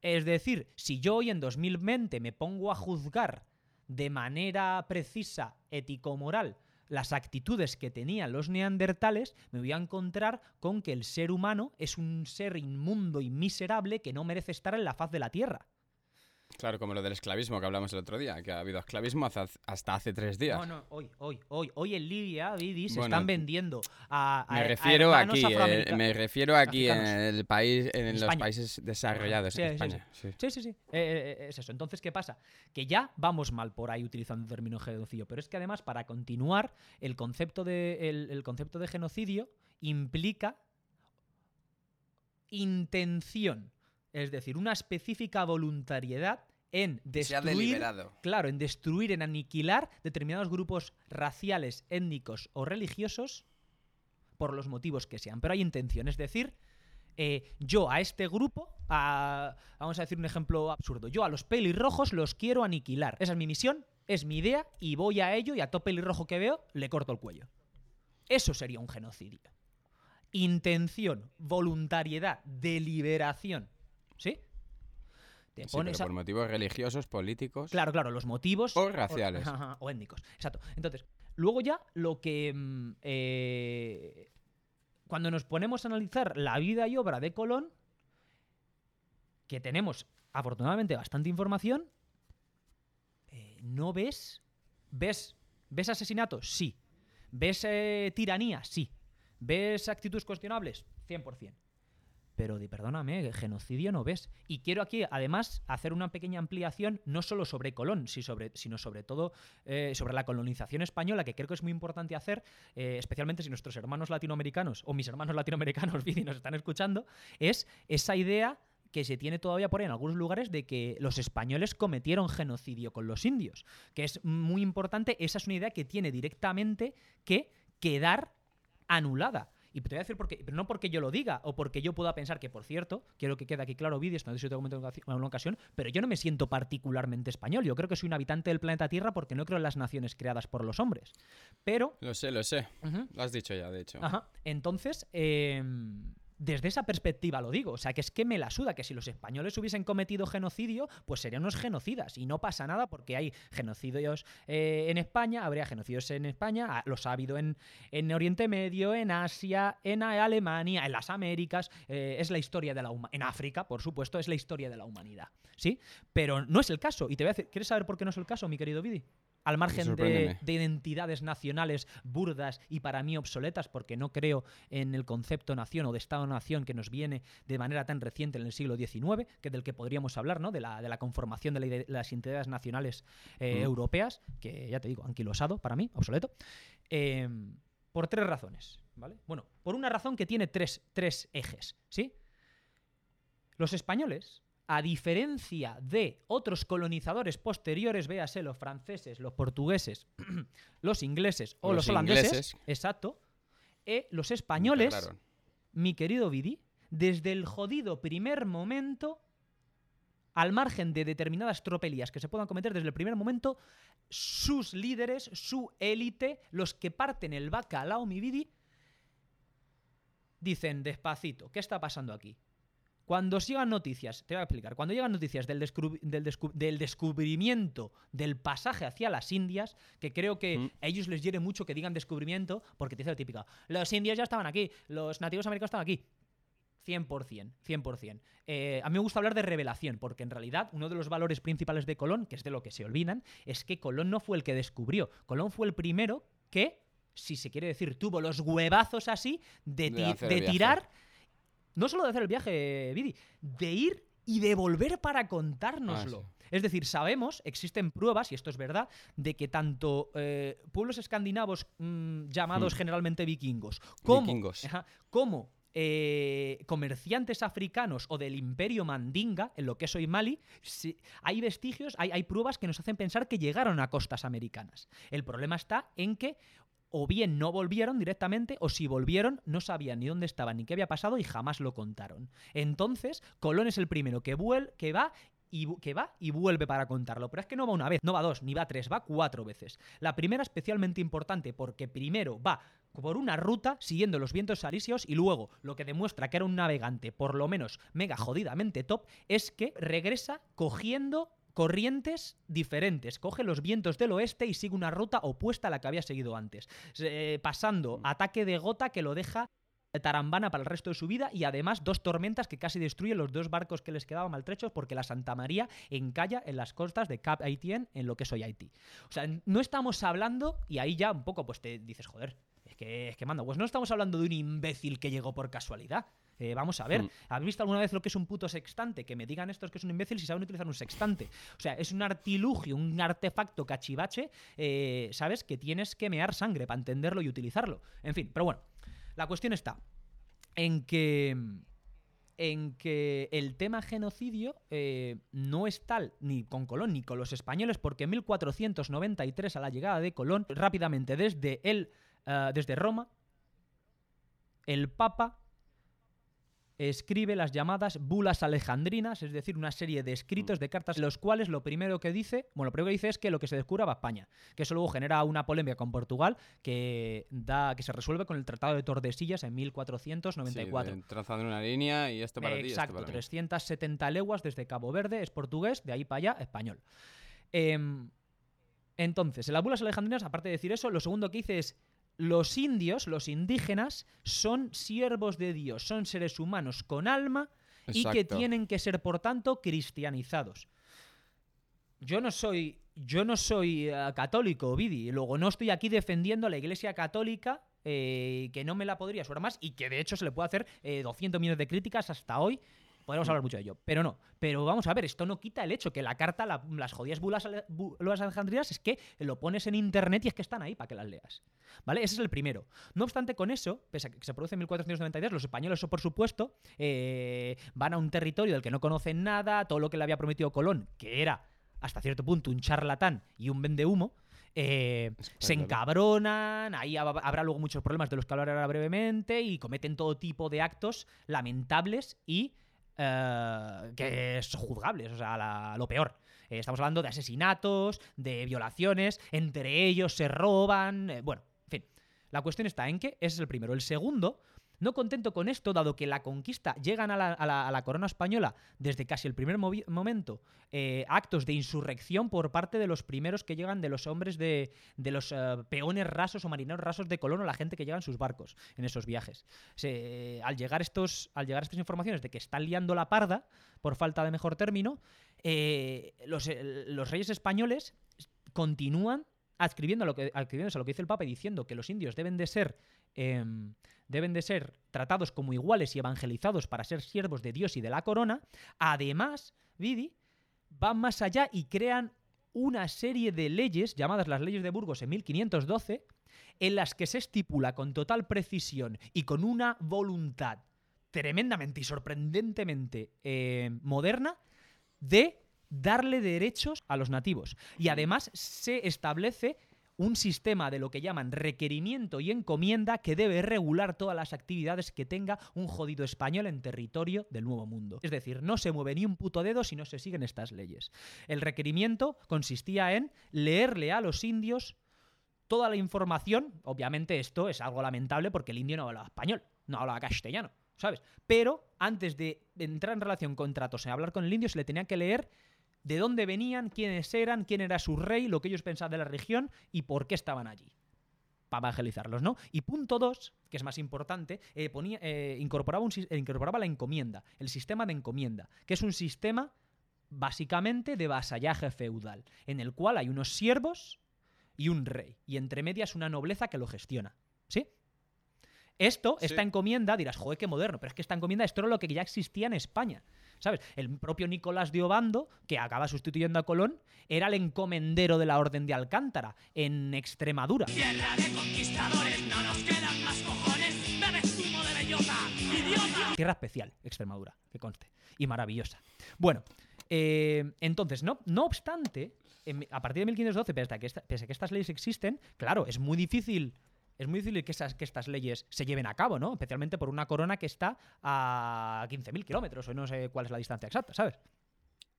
Es decir, si yo hoy en 2020 me pongo a juzgar de manera precisa, ético-moral, las actitudes que tenían los neandertales, me voy a encontrar con que el ser humano es un ser inmundo y miserable que no merece estar en la faz de la Tierra. Claro, como lo del esclavismo que hablamos el otro día, que ha habido esclavismo hasta hace tres días. No, no, hoy, hoy, hoy, hoy en Libia, Vidi, se Bueno, están vendiendo a, a- me refiero aquí, eh, me refiero aquí en el país, en, En los países desarrollados, Sí, en sí, España. sí. Sí, sí, sí. Eh, eh, es eso. Entonces, ¿qué pasa? Que ya vamos mal por ahí utilizando el término genocidio. Pero es que además, para continuar, el concepto de, el, el concepto de genocidio implica intención. Es decir, una específica voluntariedad en destruir. Claro, en destruir, en aniquilar determinados grupos raciales, étnicos o religiosos por los motivos que sean. Pero hay intención, es decir, eh, yo a este grupo, a- vamos a decir un ejemplo absurdo, yo a los pelirrojos los quiero aniquilar. Esa es mi misión, es mi idea y voy a ello y a todo pelirrojo que veo le corto el cuello. Eso sería un genocidio. Intención, voluntariedad, deliberación. ¿Sí? Te Sí, pones pero a- por motivos religiosos, políticos. Claro, claro, los motivos. O raciales. O, ajá, o étnicos. Exacto. Entonces, luego ya lo que. mm, eh, cuando nos ponemos a analizar la vida y obra de Colón, que tenemos afortunadamente bastante información, eh, no ves. ¿Ves, ¿Ves asesinatos? Sí. ¿Ves eh, tiranía? Sí. ¿Ves actitudes cuestionables? 100%. Pero di- perdóname, genocidio no ves. Y quiero aquí, además, hacer una pequeña ampliación, no solo sobre Colón, sino sobre todo eh, sobre la colonización española, que creo que es muy importante hacer, eh, especialmente si nuestros hermanos latinoamericanos, o mis hermanos latinoamericanos, Vidi, nos están escuchando, es esa idea que se tiene todavía por ahí en algunos lugares de que los españoles cometieron genocidio con los indios, que es muy importante, esa es una idea que tiene directamente que quedar anulada. Y te voy a decir por qué, pero no porque yo lo diga o porque yo pueda pensar que, por cierto, quiero que quede aquí claro vídeos, no sé si te comento en ocaci- en una ocasión, pero yo no me siento particularmente español. Yo creo que soy un habitante del planeta Tierra porque no creo en las naciones creadas por los hombres. Pero Lo sé, lo sé. Lo has dicho ya, de hecho. Ajá. Entonces, eh, desde esa perspectiva lo digo. O sea, que es que me la suda que si los españoles hubiesen cometido genocidio, pues serían unos genocidas. Y no pasa nada porque hay genocidios eh, en España, habría genocidios en España, ah, los ha habido en, en Oriente Medio, en Asia, en Alemania, en las Américas. eh, es la historia de la humanidad. En África, por supuesto, es la historia de la humanidad. ¿Sí? Pero no es el caso. Y te voy a decir, ¿quieres saber por qué no es el caso, mi querido Vidi? Al margen de, de identidades nacionales burdas y para mí obsoletas, porque no creo en el concepto nación o de Estado-nación que nos viene de manera tan reciente en el siglo XIX, que del que podríamos hablar, ¿no? De la, de la conformación de la las identidades nacionales eh, Mm. europeas, que ya te digo, anquilosado para mí, obsoleto. Eh, por tres razones, ¿vale? Bueno, por una razón que tiene tres, tres ejes, ¿sí? Los españoles, a diferencia de otros colonizadores posteriores, véase los franceses, los portugueses, los ingleses o los, Los holandeses, ingleses. exacto, eh, los españoles, Integraron. mi querido Vidi, desde el jodido primer momento, al margen de determinadas tropelías que se puedan cometer desde el primer momento, sus líderes, su élite, los que parten el bacalao, mi Vidi, dicen despacito, ¿qué está pasando aquí? Cuando llegan noticias, te voy a explicar, cuando llegan noticias del, descubri- del, descu- del descubrimiento del pasaje hacia las Indias, que creo que Mm. a ellos les hiere mucho que digan descubrimiento, porque te dice la típica, los indios ya estaban aquí, los nativos americanos estaban aquí. 100%, 100%. Eh, a mí me gusta hablar de revelación, porque en realidad uno de los valores principales de Colón, que es de lo que se olvidan, es que Colón no fue el que descubrió. Colón fue el primero que, si se quiere decir, tuvo los huevazos así de, De ti- de viaje. tirar, no solo de hacer el viaje, Vidi, de ir y de volver para contárnoslo. Ah, Es decir, sabemos, existen pruebas, y esto es verdad, de que tanto eh, pueblos escandinavos mm, llamados Hmm. generalmente vikingos, como, Vikingos. ajá, como eh, comerciantes africanos o del imperio mandinga, en lo que es hoy Mali, hay vestigios, hay, hay pruebas que nos hacen pensar que llegaron a costas americanas. El problema está en que o bien no volvieron directamente, o si volvieron, no sabían ni dónde estaban ni qué había pasado y jamás lo contaron. Entonces, Colón es el primero que, vuel que va y que va y vuelve para contarlo. Pero es que no va una vez, no va dos, ni va tres, va cuatro veces. La primera especialmente importante porque primero va por una ruta siguiendo los vientos alisios y luego lo que demuestra que era un navegante por lo menos mega jodidamente top es que regresa cogiendo corrientes diferentes. Coge los vientos del oeste y sigue una ruta opuesta a la que había seguido antes. Eh, pasando ataque de gota que lo deja tarambana para el resto de su vida y además dos tormentas que casi destruyen los dos barcos que les quedaban maltrechos porque la Santa María encalla en las costas de Cap Haitien en lo que es hoy Haití. O sea, no estamos hablando, y ahí ya un poco pues te dices, joder, es que, es que manda, pues no estamos hablando de un imbécil que llegó por casualidad. Eh, vamos a ver, Hmm. ¿habéis visto alguna vez lo que es un puto sextante? Que me digan estos que es un imbécil si saben utilizar un sextante. O sea, es un artilugio, un artefacto cachivache, eh, ¿sabes? Que tienes que mear sangre para entenderlo y utilizarlo. En fin, pero bueno, la cuestión está en que en que el tema genocidio eh, no es tal ni con Colón ni con los españoles, porque en 1493, a la llegada de Colón, rápidamente desde, el, desde Roma, el Papa escribe las llamadas bulas alejandrinas, es decir, una serie de escritos, de cartas, los cuales lo primero que dice, bueno, lo primero que dice es que lo que se descubra va a España, que eso luego genera una polémica con Portugal que da que se resuelve con el Tratado de Tordesillas en 1494. Sí, trazando una línea y esto para ti y esto Exacto, mí. 370 leguas desde Cabo Verde, es portugués, de ahí para allá, español. Em, entonces, en las bulas alejandrinas, aparte de decir eso, lo segundo que dice es, los indios, los indígenas, son siervos de Dios, son seres humanos con alma y que tienen que ser, por tanto, cristianizados. Yo no soy, yo no soy eh, católico, Vidi. Luego no estoy aquí defendiendo a la Iglesia Católica, eh, que no me la podría suar más y que de hecho se le puede hacer eh, 200 millones de críticas hasta hoy. Podemos hablar mucho de ello, pero no. Pero vamos a ver, esto no quita el hecho que la carta, la- las jodidas bulas, bulas alejandrinas, es que lo pones en internet y es que están ahí para que las leas. ¿Vale? Ese es el primero. No obstante, con eso, pese a que se produce en 1492, los españoles, eso por supuesto, eh, van a un territorio del que no conocen nada, todo lo que le había prometido Colón, que era hasta cierto punto un charlatán y un vendehumo, eh, se encabronan, ahí hab- habrá luego muchos problemas de los que hablaré ahora brevemente y cometen todo tipo de actos lamentables y eh, que son juzgables, o sea, lo peor. Eh, estamos hablando de asesinatos, de violaciones, entre ellos se roban, eh, bueno, en fin. La cuestión está en que ese es el primero. El segundo, no contento con esto, dado que la conquista llegan a la, corona española desde casi el primer momento, eh, actos de insurrección por parte de los primeros que llegan de los hombres de, de los eh, peones rasos o marineros rasos de Colón o la gente que llega en sus barcos en esos viajes. Se- al, llegar estos, al llegar estas informaciones de que están liando la parda, por falta de mejor término, eh, los, eh, reyes españoles continúan adscribiendo a lo que, adscribiéndose a lo que dice el Papa diciendo que los indios deben de ser em, deben de ser tratados como iguales y evangelizados para ser siervos de Dios y de la corona. Además, Vidi, van más allá y crean una serie de leyes llamadas las leyes de Burgos en 1512 en las que se estipula con total precisión y con una voluntad tremendamente y sorprendentemente eh, moderna de darle derechos a los nativos. Y además se establece un sistema de lo que llaman requerimiento y encomienda que debe regular todas las actividades que tenga un jodido español en territorio del Nuevo Mundo. Es decir, no se mueve ni un puto dedo si no se siguen estas leyes. El requerimiento consistía en leerle a los indios toda la información. Obviamente esto es algo lamentable porque el indio no hablaba español, no hablaba castellano, ¿sabes? Pero antes de entrar en relación con tratos, en hablar con el indio, se le tenía que leer de dónde venían, quiénes eran, quién era su rey, lo que ellos pensaban de la región y por qué estaban allí. Para evangelizarlos, ¿no? Y punto dos, que es más importante, eh, ponía, eh, incorporaba, un, eh, incorporaba la encomienda, el sistema de encomienda, que es un sistema básicamente de vasallaje feudal, en el cual hay unos siervos y un rey, y entre medias una nobleza que lo gestiona. ¿Sí? Esto, Sí. esta encomienda, dirás, joder, qué moderno, pero es que esta encomienda, esto era lo que ya existía en España. ¿Sabes? El propio Nicolás de Obando, que acaba sustituyendo a Colón, era el encomendero de la Orden de Alcántara, en Extremadura. Tierra de conquistadores, no nos quedan más cojones. Bebes de bellota, idiota. Tierra especial, Extremadura, que conste. Y maravillosa. Bueno, eh, entonces, no, no obstante, en- a partir de 1512, pese a, que esta- pese a que estas leyes existen, claro, es muy difícil. Es muy difícil que, estas leyes se lleven a cabo, ¿no? Especialmente por una corona que está a 15.000 kilómetros, o no sé cuál es la distancia exacta, ¿sabes?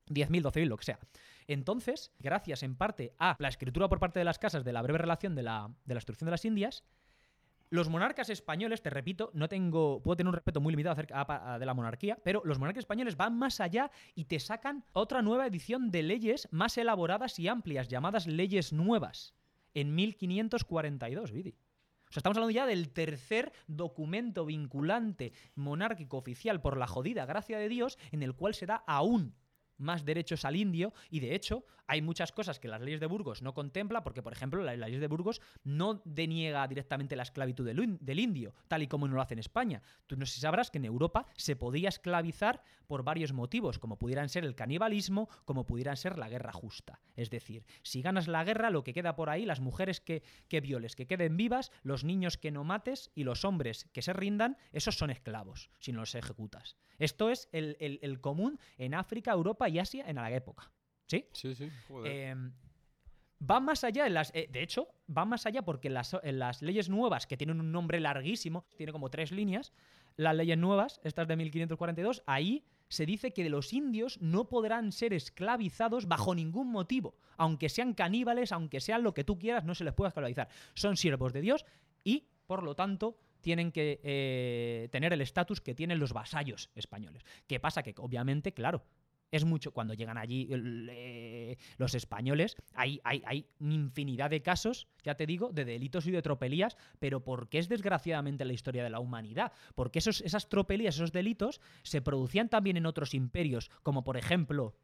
10.000, 12.000, lo que sea. Entonces, gracias en parte a la escritura por parte de las casas de la breve relación de la, de la instrucción de las Indias, los monarcas españoles, te repito, no tengo, puedo tener un respeto muy limitado acerca de la monarquía, pero los monarcas españoles van más allá y te sacan otra nueva edición de leyes más elaboradas y amplias, llamadas leyes nuevas, en 1542, Vidi. O sea, estamos hablando ya del tercer documento vinculante monárquico oficial por la jodida gracia de Dios, en el cual se da aún más derechos al indio y de hecho hay muchas cosas que las leyes de Burgos no contempla porque por ejemplo la, la ley de Burgos no deniega directamente la esclavitud del, in- del indio tal y como no lo hace en España. Tú no sabrás que en Europa se podía esclavizar por varios motivos como pudieran ser el canibalismo como pudieran ser la guerra justa. Es decir si ganas la guerra lo que queda por ahí las mujeres que, que violes que queden vivas los niños que no mates y los hombres que se rindan esos son esclavos si no los ejecutas. Esto es el, el- el común en África, Europa y Asia en la época. ¿Sí? Sí, sí. Joder. Eh, va más allá en las. eh, de hecho, va más allá porque en las, en las leyes nuevas, que tienen un nombre larguísimo, tiene como tres líneas, las leyes nuevas, estas de 1542, ahí se dice que los indios no podrán ser esclavizados bajo ningún motivo. Aunque sean caníbales, aunque sean lo que tú quieras, no se les puede esclavizar. Son siervos de Dios y, por lo tanto, tienen que eh, tener el estatus que tienen los vasallos españoles. ¿Qué pasa? Que obviamente, claro, es mucho cuando llegan allí eh, los españoles. Hay, hay, hay infinidad de casos, ya te digo, de delitos y de tropelías, pero porque es desgraciadamente la historia de la humanidad. Porque esos, esas tropelías, esos delitos, se producían también en otros imperios, como por ejemplo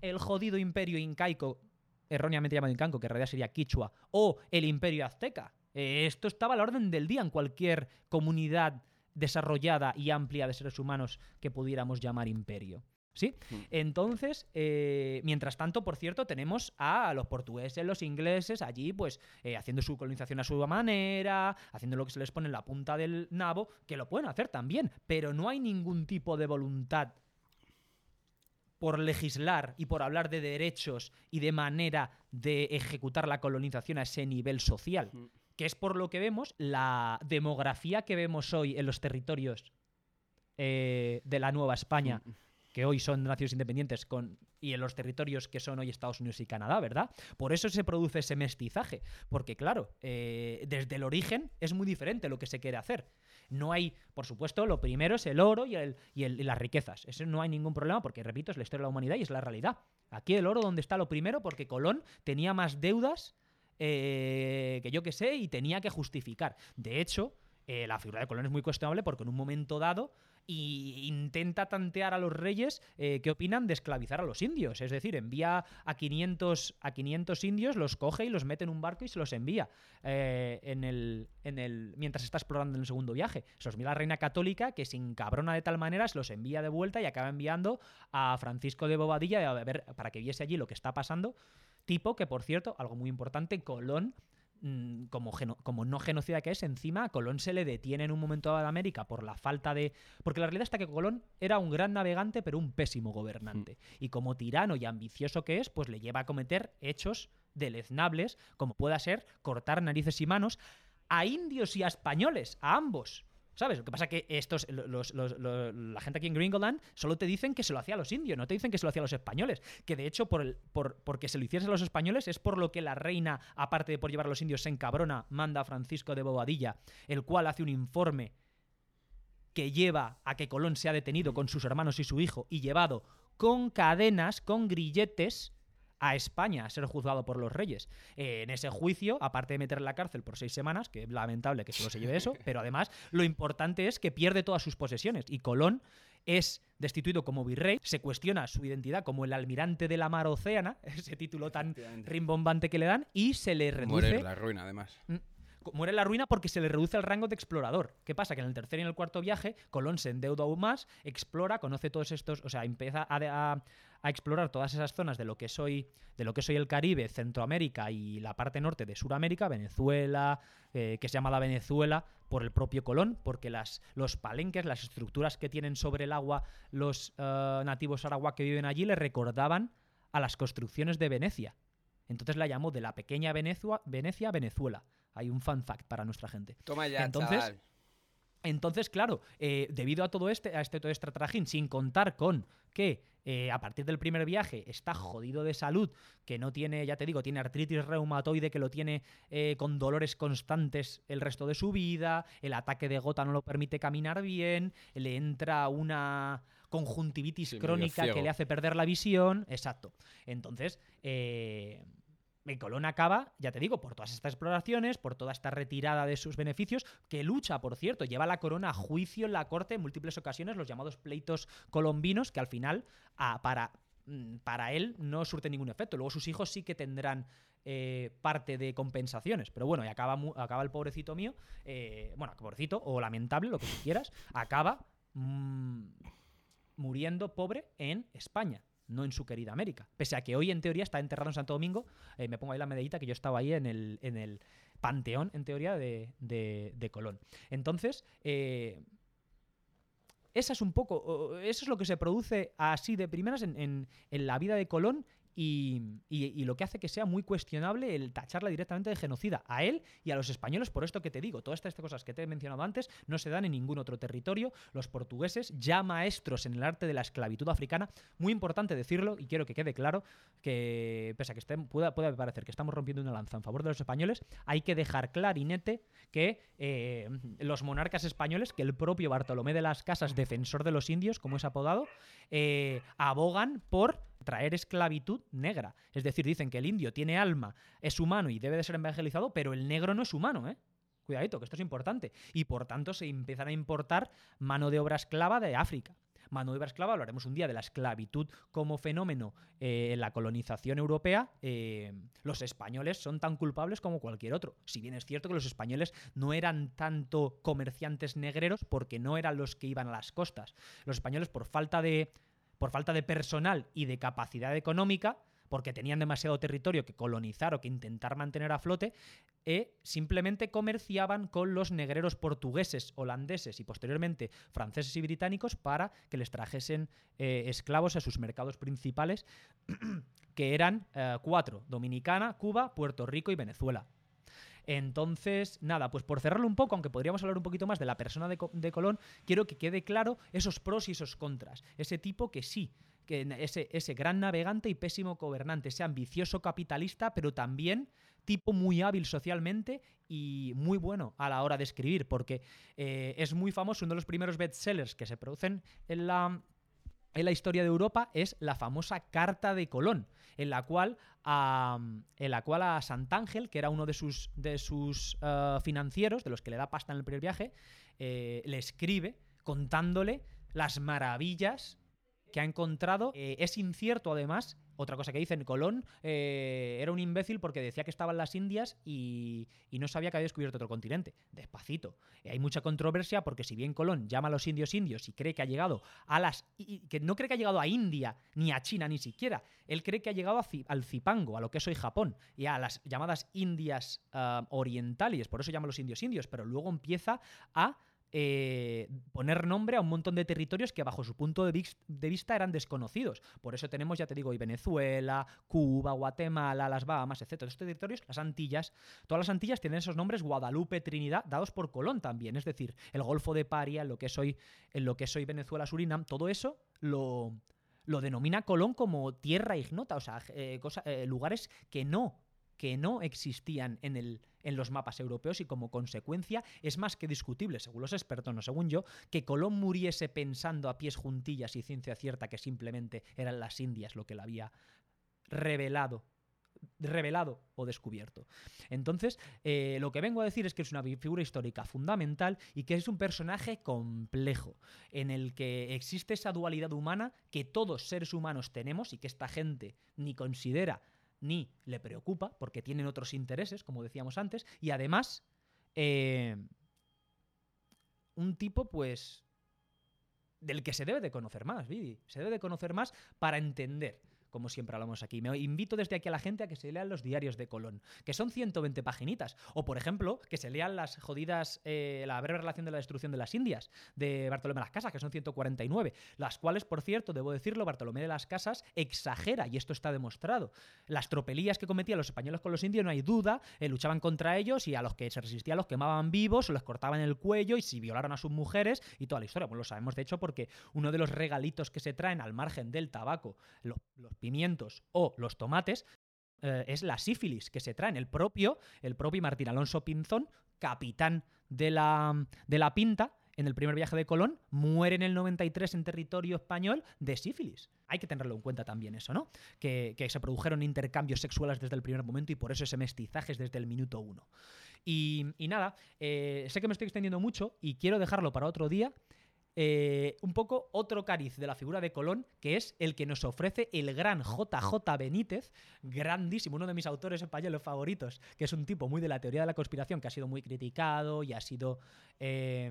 el jodido imperio incaico, erróneamente llamado incanco, que en realidad sería quichua, o el imperio azteca. Esto estaba a la orden del día en cualquier comunidad desarrollada y amplia de seres humanos que pudiéramos llamar imperio. ¿Sí? Entonces, eh, mientras tanto, por cierto, tenemos a los portugueses, los ingleses allí, pues, eh, haciendo su colonización a su manera, haciendo lo que se les pone en la punta del nabo, que lo pueden hacer también, pero no hay ningún tipo de voluntad por legislar y por hablar de derechos y de manera de ejecutar la colonización a ese nivel social, que es por lo que vemos la demografía que vemos hoy en los territorios eh, de la Nueva España, que hoy son naciones independientes, con, y en los territorios que son hoy Estados Unidos y Canadá, ¿verdad? Por eso se produce ese mestizaje, porque claro, eh, desde el origen es muy diferente lo que se quiere hacer. No hay, por supuesto, lo primero es el oro y, el, y, las riquezas. Eso no hay ningún problema, porque repito, es la historia de la humanidad y es la realidad. Aquí el oro, donde está lo primero? Porque Colón tenía más deudas eh, que yo que sé y tenía que justificar. De hecho, eh, la figura de Colón es muy cuestionable porque en un momento dado intenta tantear a los reyes eh, qué opinan de esclavizar a los indios. Es decir, envía a 500, a 500 indios, los coge y los mete en un barco y se los envía eh, en el, en el, mientras está explorando en el segundo viaje. Se los envía la reina católica que se encabrona de tal manera, se los envía de vuelta y acaba enviando a Francisco de Bobadilla a para que viese allí lo que está pasando. Tipo que, por cierto, algo muy importante, Colón como, geno- como no genocida que es, encima a Colón se le detiene en un momento dado de América por la falta de... Porque la realidad está que Colón era un gran navegante pero un pésimo gobernante. Y como tirano y ambicioso que es, pues le lleva a cometer hechos deleznables, como pueda ser cortar narices y manos a indios y a españoles, a ambos. ¿Sabes? Lo que pasa es que estos, los- la gente aquí en Gringoland solo te dicen que se lo hacía a los indios, no te dicen que se lo hacía a los españoles. Que de hecho, por, el, por porque se lo hiciese a los españoles, es por lo que la reina, aparte de por llevar a los indios, se encabrona, manda a Francisco de Bobadilla, el cual hace un informe que lleva a que Colón sea detenido con sus hermanos y su hijo y llevado con cadenas, con grilletes, a España a ser juzgado por los reyes. Eh, en ese juicio, aparte de meter en la cárcel por seis semanas, que es lamentable que solo se lleve eso, pero además lo importante es que pierde todas sus posesiones y Colón es destituido como virrey, se cuestiona su identidad como el almirante de la mar océana, ese título tan rimbombante que le dan, y se le reduce... Muere la ruina, además. Mm. Muere en la ruina porque se le reduce el rango de explorador. ¿Qué pasa? Que en el tercer y en el cuarto viaje, Colón se endeuda aún más, explora, conoce todos estos, o sea, empieza a, explorar todas esas zonas de lo que soy, de lo que soy el Caribe, Centroamérica y la parte norte de Sudamérica, Venezuela, eh, que es llamada Venezuela por el propio Colón, porque las, los palenques, las estructuras que tienen sobre el agua los eh, nativos arawak que viven allí, le recordaban a las construcciones de Venecia. Entonces la llamó de la pequeña Venecia Venezuela. Hay un fun fact para nuestra gente. Toma ya, Entonces, chaval. entonces, claro, eh, debido a todo este, a este todo este trajín, sin contar con que eh, a partir del primer viaje está jodido de salud, que no tiene, ya te digo, tiene artritis reumatoide, que lo tiene eh, con dolores constantes el resto de su vida, el ataque de gota no lo permite caminar bien, le entra una conjuntivitis Sí, crónica que le hace perder la visión, exacto. Entonces, eh, en Colón acaba, ya te digo, por todas estas exploraciones, por toda esta retirada de sus beneficios, que lucha, por cierto, lleva la corona a juicio en la corte en múltiples ocasiones, los llamados pleitos colombinos, que al final, para, mm, para él, no surte ningún efecto. Luego sus hijos sí que tendrán eh, parte de compensaciones. Pero bueno, y acaba, acaba el pobrecito mío, eh, bueno, pobrecito o lamentable, lo que tú quieras, acaba mm, muriendo pobre en España, no en su querida América. Pese a que hoy en teoría está enterrado en Santo Domingo, eh, me pongo ahí la medallita que yo estaba ahí en el, en el panteón, en teoría, de, de- Colón. Entonces, eh, esa es un poco, eso es lo que se produce así de primeras en, en- en la vida de Colón y, lo que hace que sea muy cuestionable el tacharla directamente de genocida a él y a los españoles, por esto que te digo, todas estas cosas que te he mencionado antes no se dan en ningún otro territorio. Los portugueses, ya maestros en el arte de la esclavitud africana, muy importante decirlo y quiero que quede claro que, pese a que estén, pueda, pueda parecer que estamos rompiendo una lanza en favor de los españoles, hay que dejar clarinete que eh, los monarcas españoles, que el propio Bartolomé de las Casas, defensor de los indios, como es apodado, eh, abogan por traer esclavitud negra. Es decir, dicen que el indio tiene alma, es humano y debe de ser evangelizado, pero el negro no es humano, ¿eh? Cuidadito, que esto es importante. Y por tanto se empiezan a importar mano de obra esclava de África. Mano de obra esclava, hablaremos un día de la esclavitud como fenómeno eh, en la colonización europea. eh, los españoles son tan culpables como cualquier otro. Si bien es cierto que los españoles no eran tanto comerciantes negreros porque no eran los que iban a las costas. Los españoles, por falta de, por falta de personal y de capacidad económica, porque tenían demasiado territorio que colonizar o que intentar mantener a flote, eh, simplemente comerciaban con los negreros portugueses, holandeses y posteriormente franceses y británicos para que les trajesen eh, esclavos a sus mercados principales, que eran eh, cuatro, Dominicana, Cuba, Puerto Rico y Venezuela. Entonces, nada, pues por cerrarlo un poco, aunque podríamos hablar un poquito más de la persona de, Co- de Colón, quiero que quede claro esos pros y esos contras. Ese tipo que sí, que ese, ese gran navegante y pésimo gobernante, ese ambicioso capitalista, pero también tipo muy hábil socialmente y muy bueno a la hora de escribir, porque eh, es muy famoso, uno de los primeros bestsellers que se producen en la en la historia de Europa es la famosa Carta de Colón, en la cual a, en la cual a Santángel, que era uno de sus, de sus eh, financieros, de los que le da pasta en el primer viaje, eh, le escribe contándole las maravillas que ha encontrado. Eh, es incierto, además, otra cosa que dicen, Colón eh, era un imbécil porque decía que estaba en las Indias y, no sabía que había descubierto otro continente. Despacito. Eh, hay mucha controversia porque si bien Colón llama a los indios indios y cree que ha llegado a las... que no cree que ha llegado a India, ni a China, ni siquiera. Él cree que ha llegado al Zipango, a lo que es hoy Japón, y a las llamadas Indias ah, orientales, por eso llama a los indios indios, pero luego empieza a eh, poner nombre a un montón de territorios que bajo su punto de, vis- de vista eran desconocidos. Por eso tenemos, ya te digo, hoy Venezuela, Cuba, Guatemala, las Bahamas, etc. Estos territorios, las Antillas, todas las Antillas tienen esos nombres Guadalupe, Trinidad, dados por Colón también. Es decir, el Golfo de Paria, en lo que es hoy, en lo que Venezuela, Surinam, todo eso lo, lo denomina Colón como tierra ignota, o sea, eh, eh, lugares que no que no existían en, el, en los mapas europeos y como consecuencia es más que discutible, según los expertos, no según yo, que Colón muriese pensando a pies juntillas y ciencia cierta que simplemente eran las Indias lo que le había revelado revelado o descubierto. Entonces, eh, lo que vengo a decir es que es una figura histórica fundamental y que es un personaje complejo, en el que existe esa dualidad humana que todos seres humanos tenemos y que esta gente ni considera ni le preocupa, porque tienen otros intereses, como decíamos antes, y además, eh, un tipo, pues, del que se debe de conocer más, Vidi. Se debe de conocer más para entender como siempre hablamos aquí. Me invito desde aquí a la gente a que se lean los diarios de Colón, que son 120 paginitas. O, por ejemplo, que se lean las jodidas, eh, la breve relación de la destrucción de las Indias, de Bartolomé de las Casas, que son 149, las cuales, por cierto, debo decirlo, Bartolomé de las Casas exagera, y esto está demostrado. Las tropelías que cometían los españoles con los indios, no hay duda, eh, luchaban contra ellos y a los que se resistían los quemaban vivos o les cortaban el cuello y si violaron a sus mujeres y toda la historia. Pues lo sabemos de hecho porque uno de los regalitos que se traen al margen del tabaco, los, los pimientos o los tomates, eh, es la sífilis que se traen. El propio, el propio Martín Alonso Pinzón, capitán de la, de la Pinta, en el primer viaje de Colón, muere en el 93 en territorio español de sífilis. Hay que tenerlo en cuenta también eso, ¿no? Que, que se produjeron intercambios sexuales desde el primer momento y por eso ese mestizaje es desde el minuto uno. Y, y nada, eh, sé que me estoy extendiendo mucho y quiero dejarlo para otro día. Eh, un poco otro cariz de la figura de Colón, que es el que nos ofrece el gran JJ Benítez, grandísimo, uno de mis autores españoles favoritos, que es un tipo muy de la teoría de la conspiración, que ha sido muy criticado y ha sido... eh,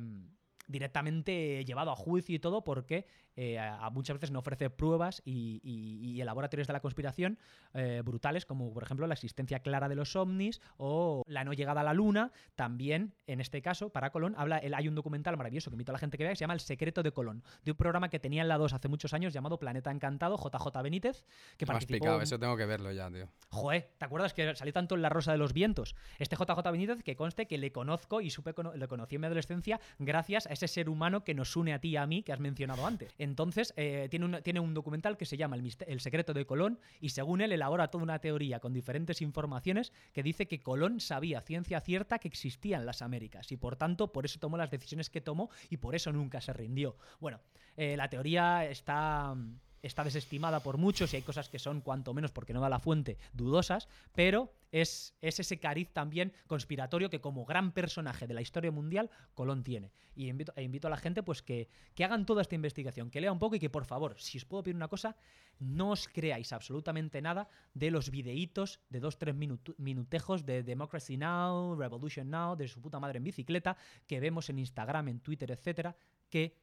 directamente llevado a juicio y todo porque eh, a, a muchas veces no ofrece pruebas y, y- y elabora teorías de la conspiración eh, brutales como por ejemplo la existencia clara de los ovnis o la no llegada a la luna también en este caso para Colón habla él, hay un documental maravilloso que invito a la gente que vea que se llama El secreto de Colón de un programa que tenía en la 2 hace muchos años llamado Planeta Encantado JJ Benítez que Me has participó picado, eso tengo que verlo ya, tío. Joder, ¿te acuerdas que salió tanto en La Rosa de los Vientos? Este JJ Benítez, que conste que le conozco y supe cono- le conocí en mi adolescencia gracias a ese ser humano que nos une a ti y a mí, que has mencionado antes. Entonces, eh, tiene, un, tiene un documental que se llama el, secreto de Colón y según él elabora toda una teoría con diferentes informaciones que dice que Colón sabía ciencia cierta que existían las Américas y por tanto por eso tomó las decisiones que tomó y por eso nunca se rindió. Bueno, eh, la teoría está está desestimada por muchos y hay cosas que son, cuanto menos porque no da la fuente, dudosas, pero es, es ese cariz también conspiratorio que como gran personaje de la historia mundial Colón tiene. Y invito, e invito a la gente pues que, que hagan toda esta investigación, que lea un poco y que por favor, si os puedo pedir una cosa, no os creáis absolutamente nada de los videitos de dos, tres minutu- minutejos de Democracy Now, Revolution Now, de su puta madre en bicicleta, que vemos en Instagram, en Twitter, etcétera, que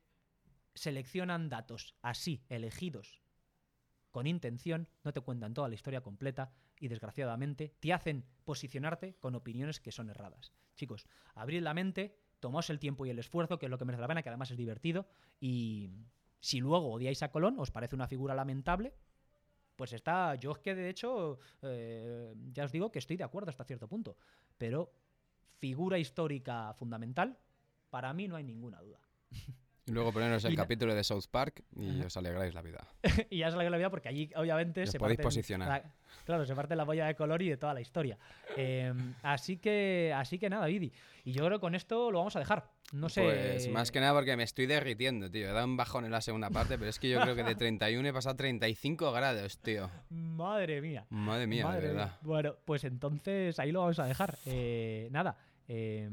seleccionan datos así, elegidos con intención, no te cuentan toda la historia completa y desgraciadamente te hacen posicionarte con opiniones que son erradas. Chicos, abrid la mente, tomaos el tiempo y el esfuerzo, que es lo que merece la pena, que además es divertido, y si luego odiáis a Colón, os parece una figura lamentable, pues está, yo es que de hecho, eh, ya os digo que estoy de acuerdo hasta cierto punto, pero figura histórica fundamental, para mí no hay ninguna duda. Y luego poneros el Y capítulo de South Park y os alegráis la vida. y ya la que la vida porque allí obviamente Os se podéis parten posicionar. la- claro, se parte la boya de color y de toda la historia. Eh, así que así que nada, Vidi. Y yo creo que con esto lo vamos a dejar. No sé. Pues más que nada porque me estoy derritiendo, tío. He dado un bajón en la segunda parte, pero es que yo creo que de 31 he pasado a 35 grados, tío. Madre mía. Madre mía, Madre de mía. verdad. Bueno, pues entonces ahí lo vamos a dejar. Eh, nada. eh,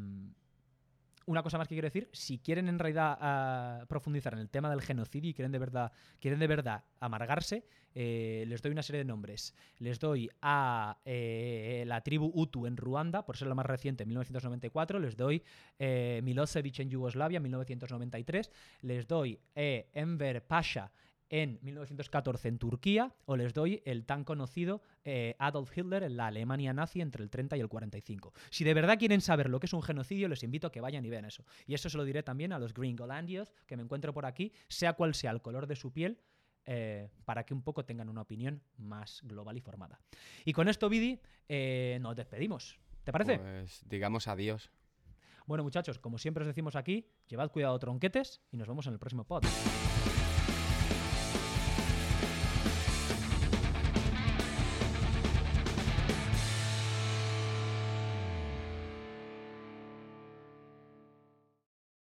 una cosa más que quiero decir, si quieren en realidad ah, profundizar en el tema del genocidio y quieren de verdad, quieren de verdad amargarse, eh, les doy una serie de nombres. Les doy a eh, la tribu Hutu en Ruanda, por ser la más reciente, en 1994. Les doy eh, Milosevic en Yugoslavia, en 1993. Les doy Enver Pasha en 1914 en Turquía, o les doy el tan conocido eh, Adolf Hitler en la Alemania nazi entre el 30 y el 45. Si de verdad quieren saber lo que es un genocidio, les invito a que vayan y vean eso. Y eso se lo diré también a los gringolandios que me encuentro por aquí, sea cual sea el color de su piel, eh, para que un poco tengan una opinión más global y formada. Y con esto, Vidi, eh, nos despedimos. ¿Te parece? Pues digamos adiós. Bueno, muchachos, como siempre os decimos aquí, llevad cuidado tronquetes y nos vemos en el próximo pod.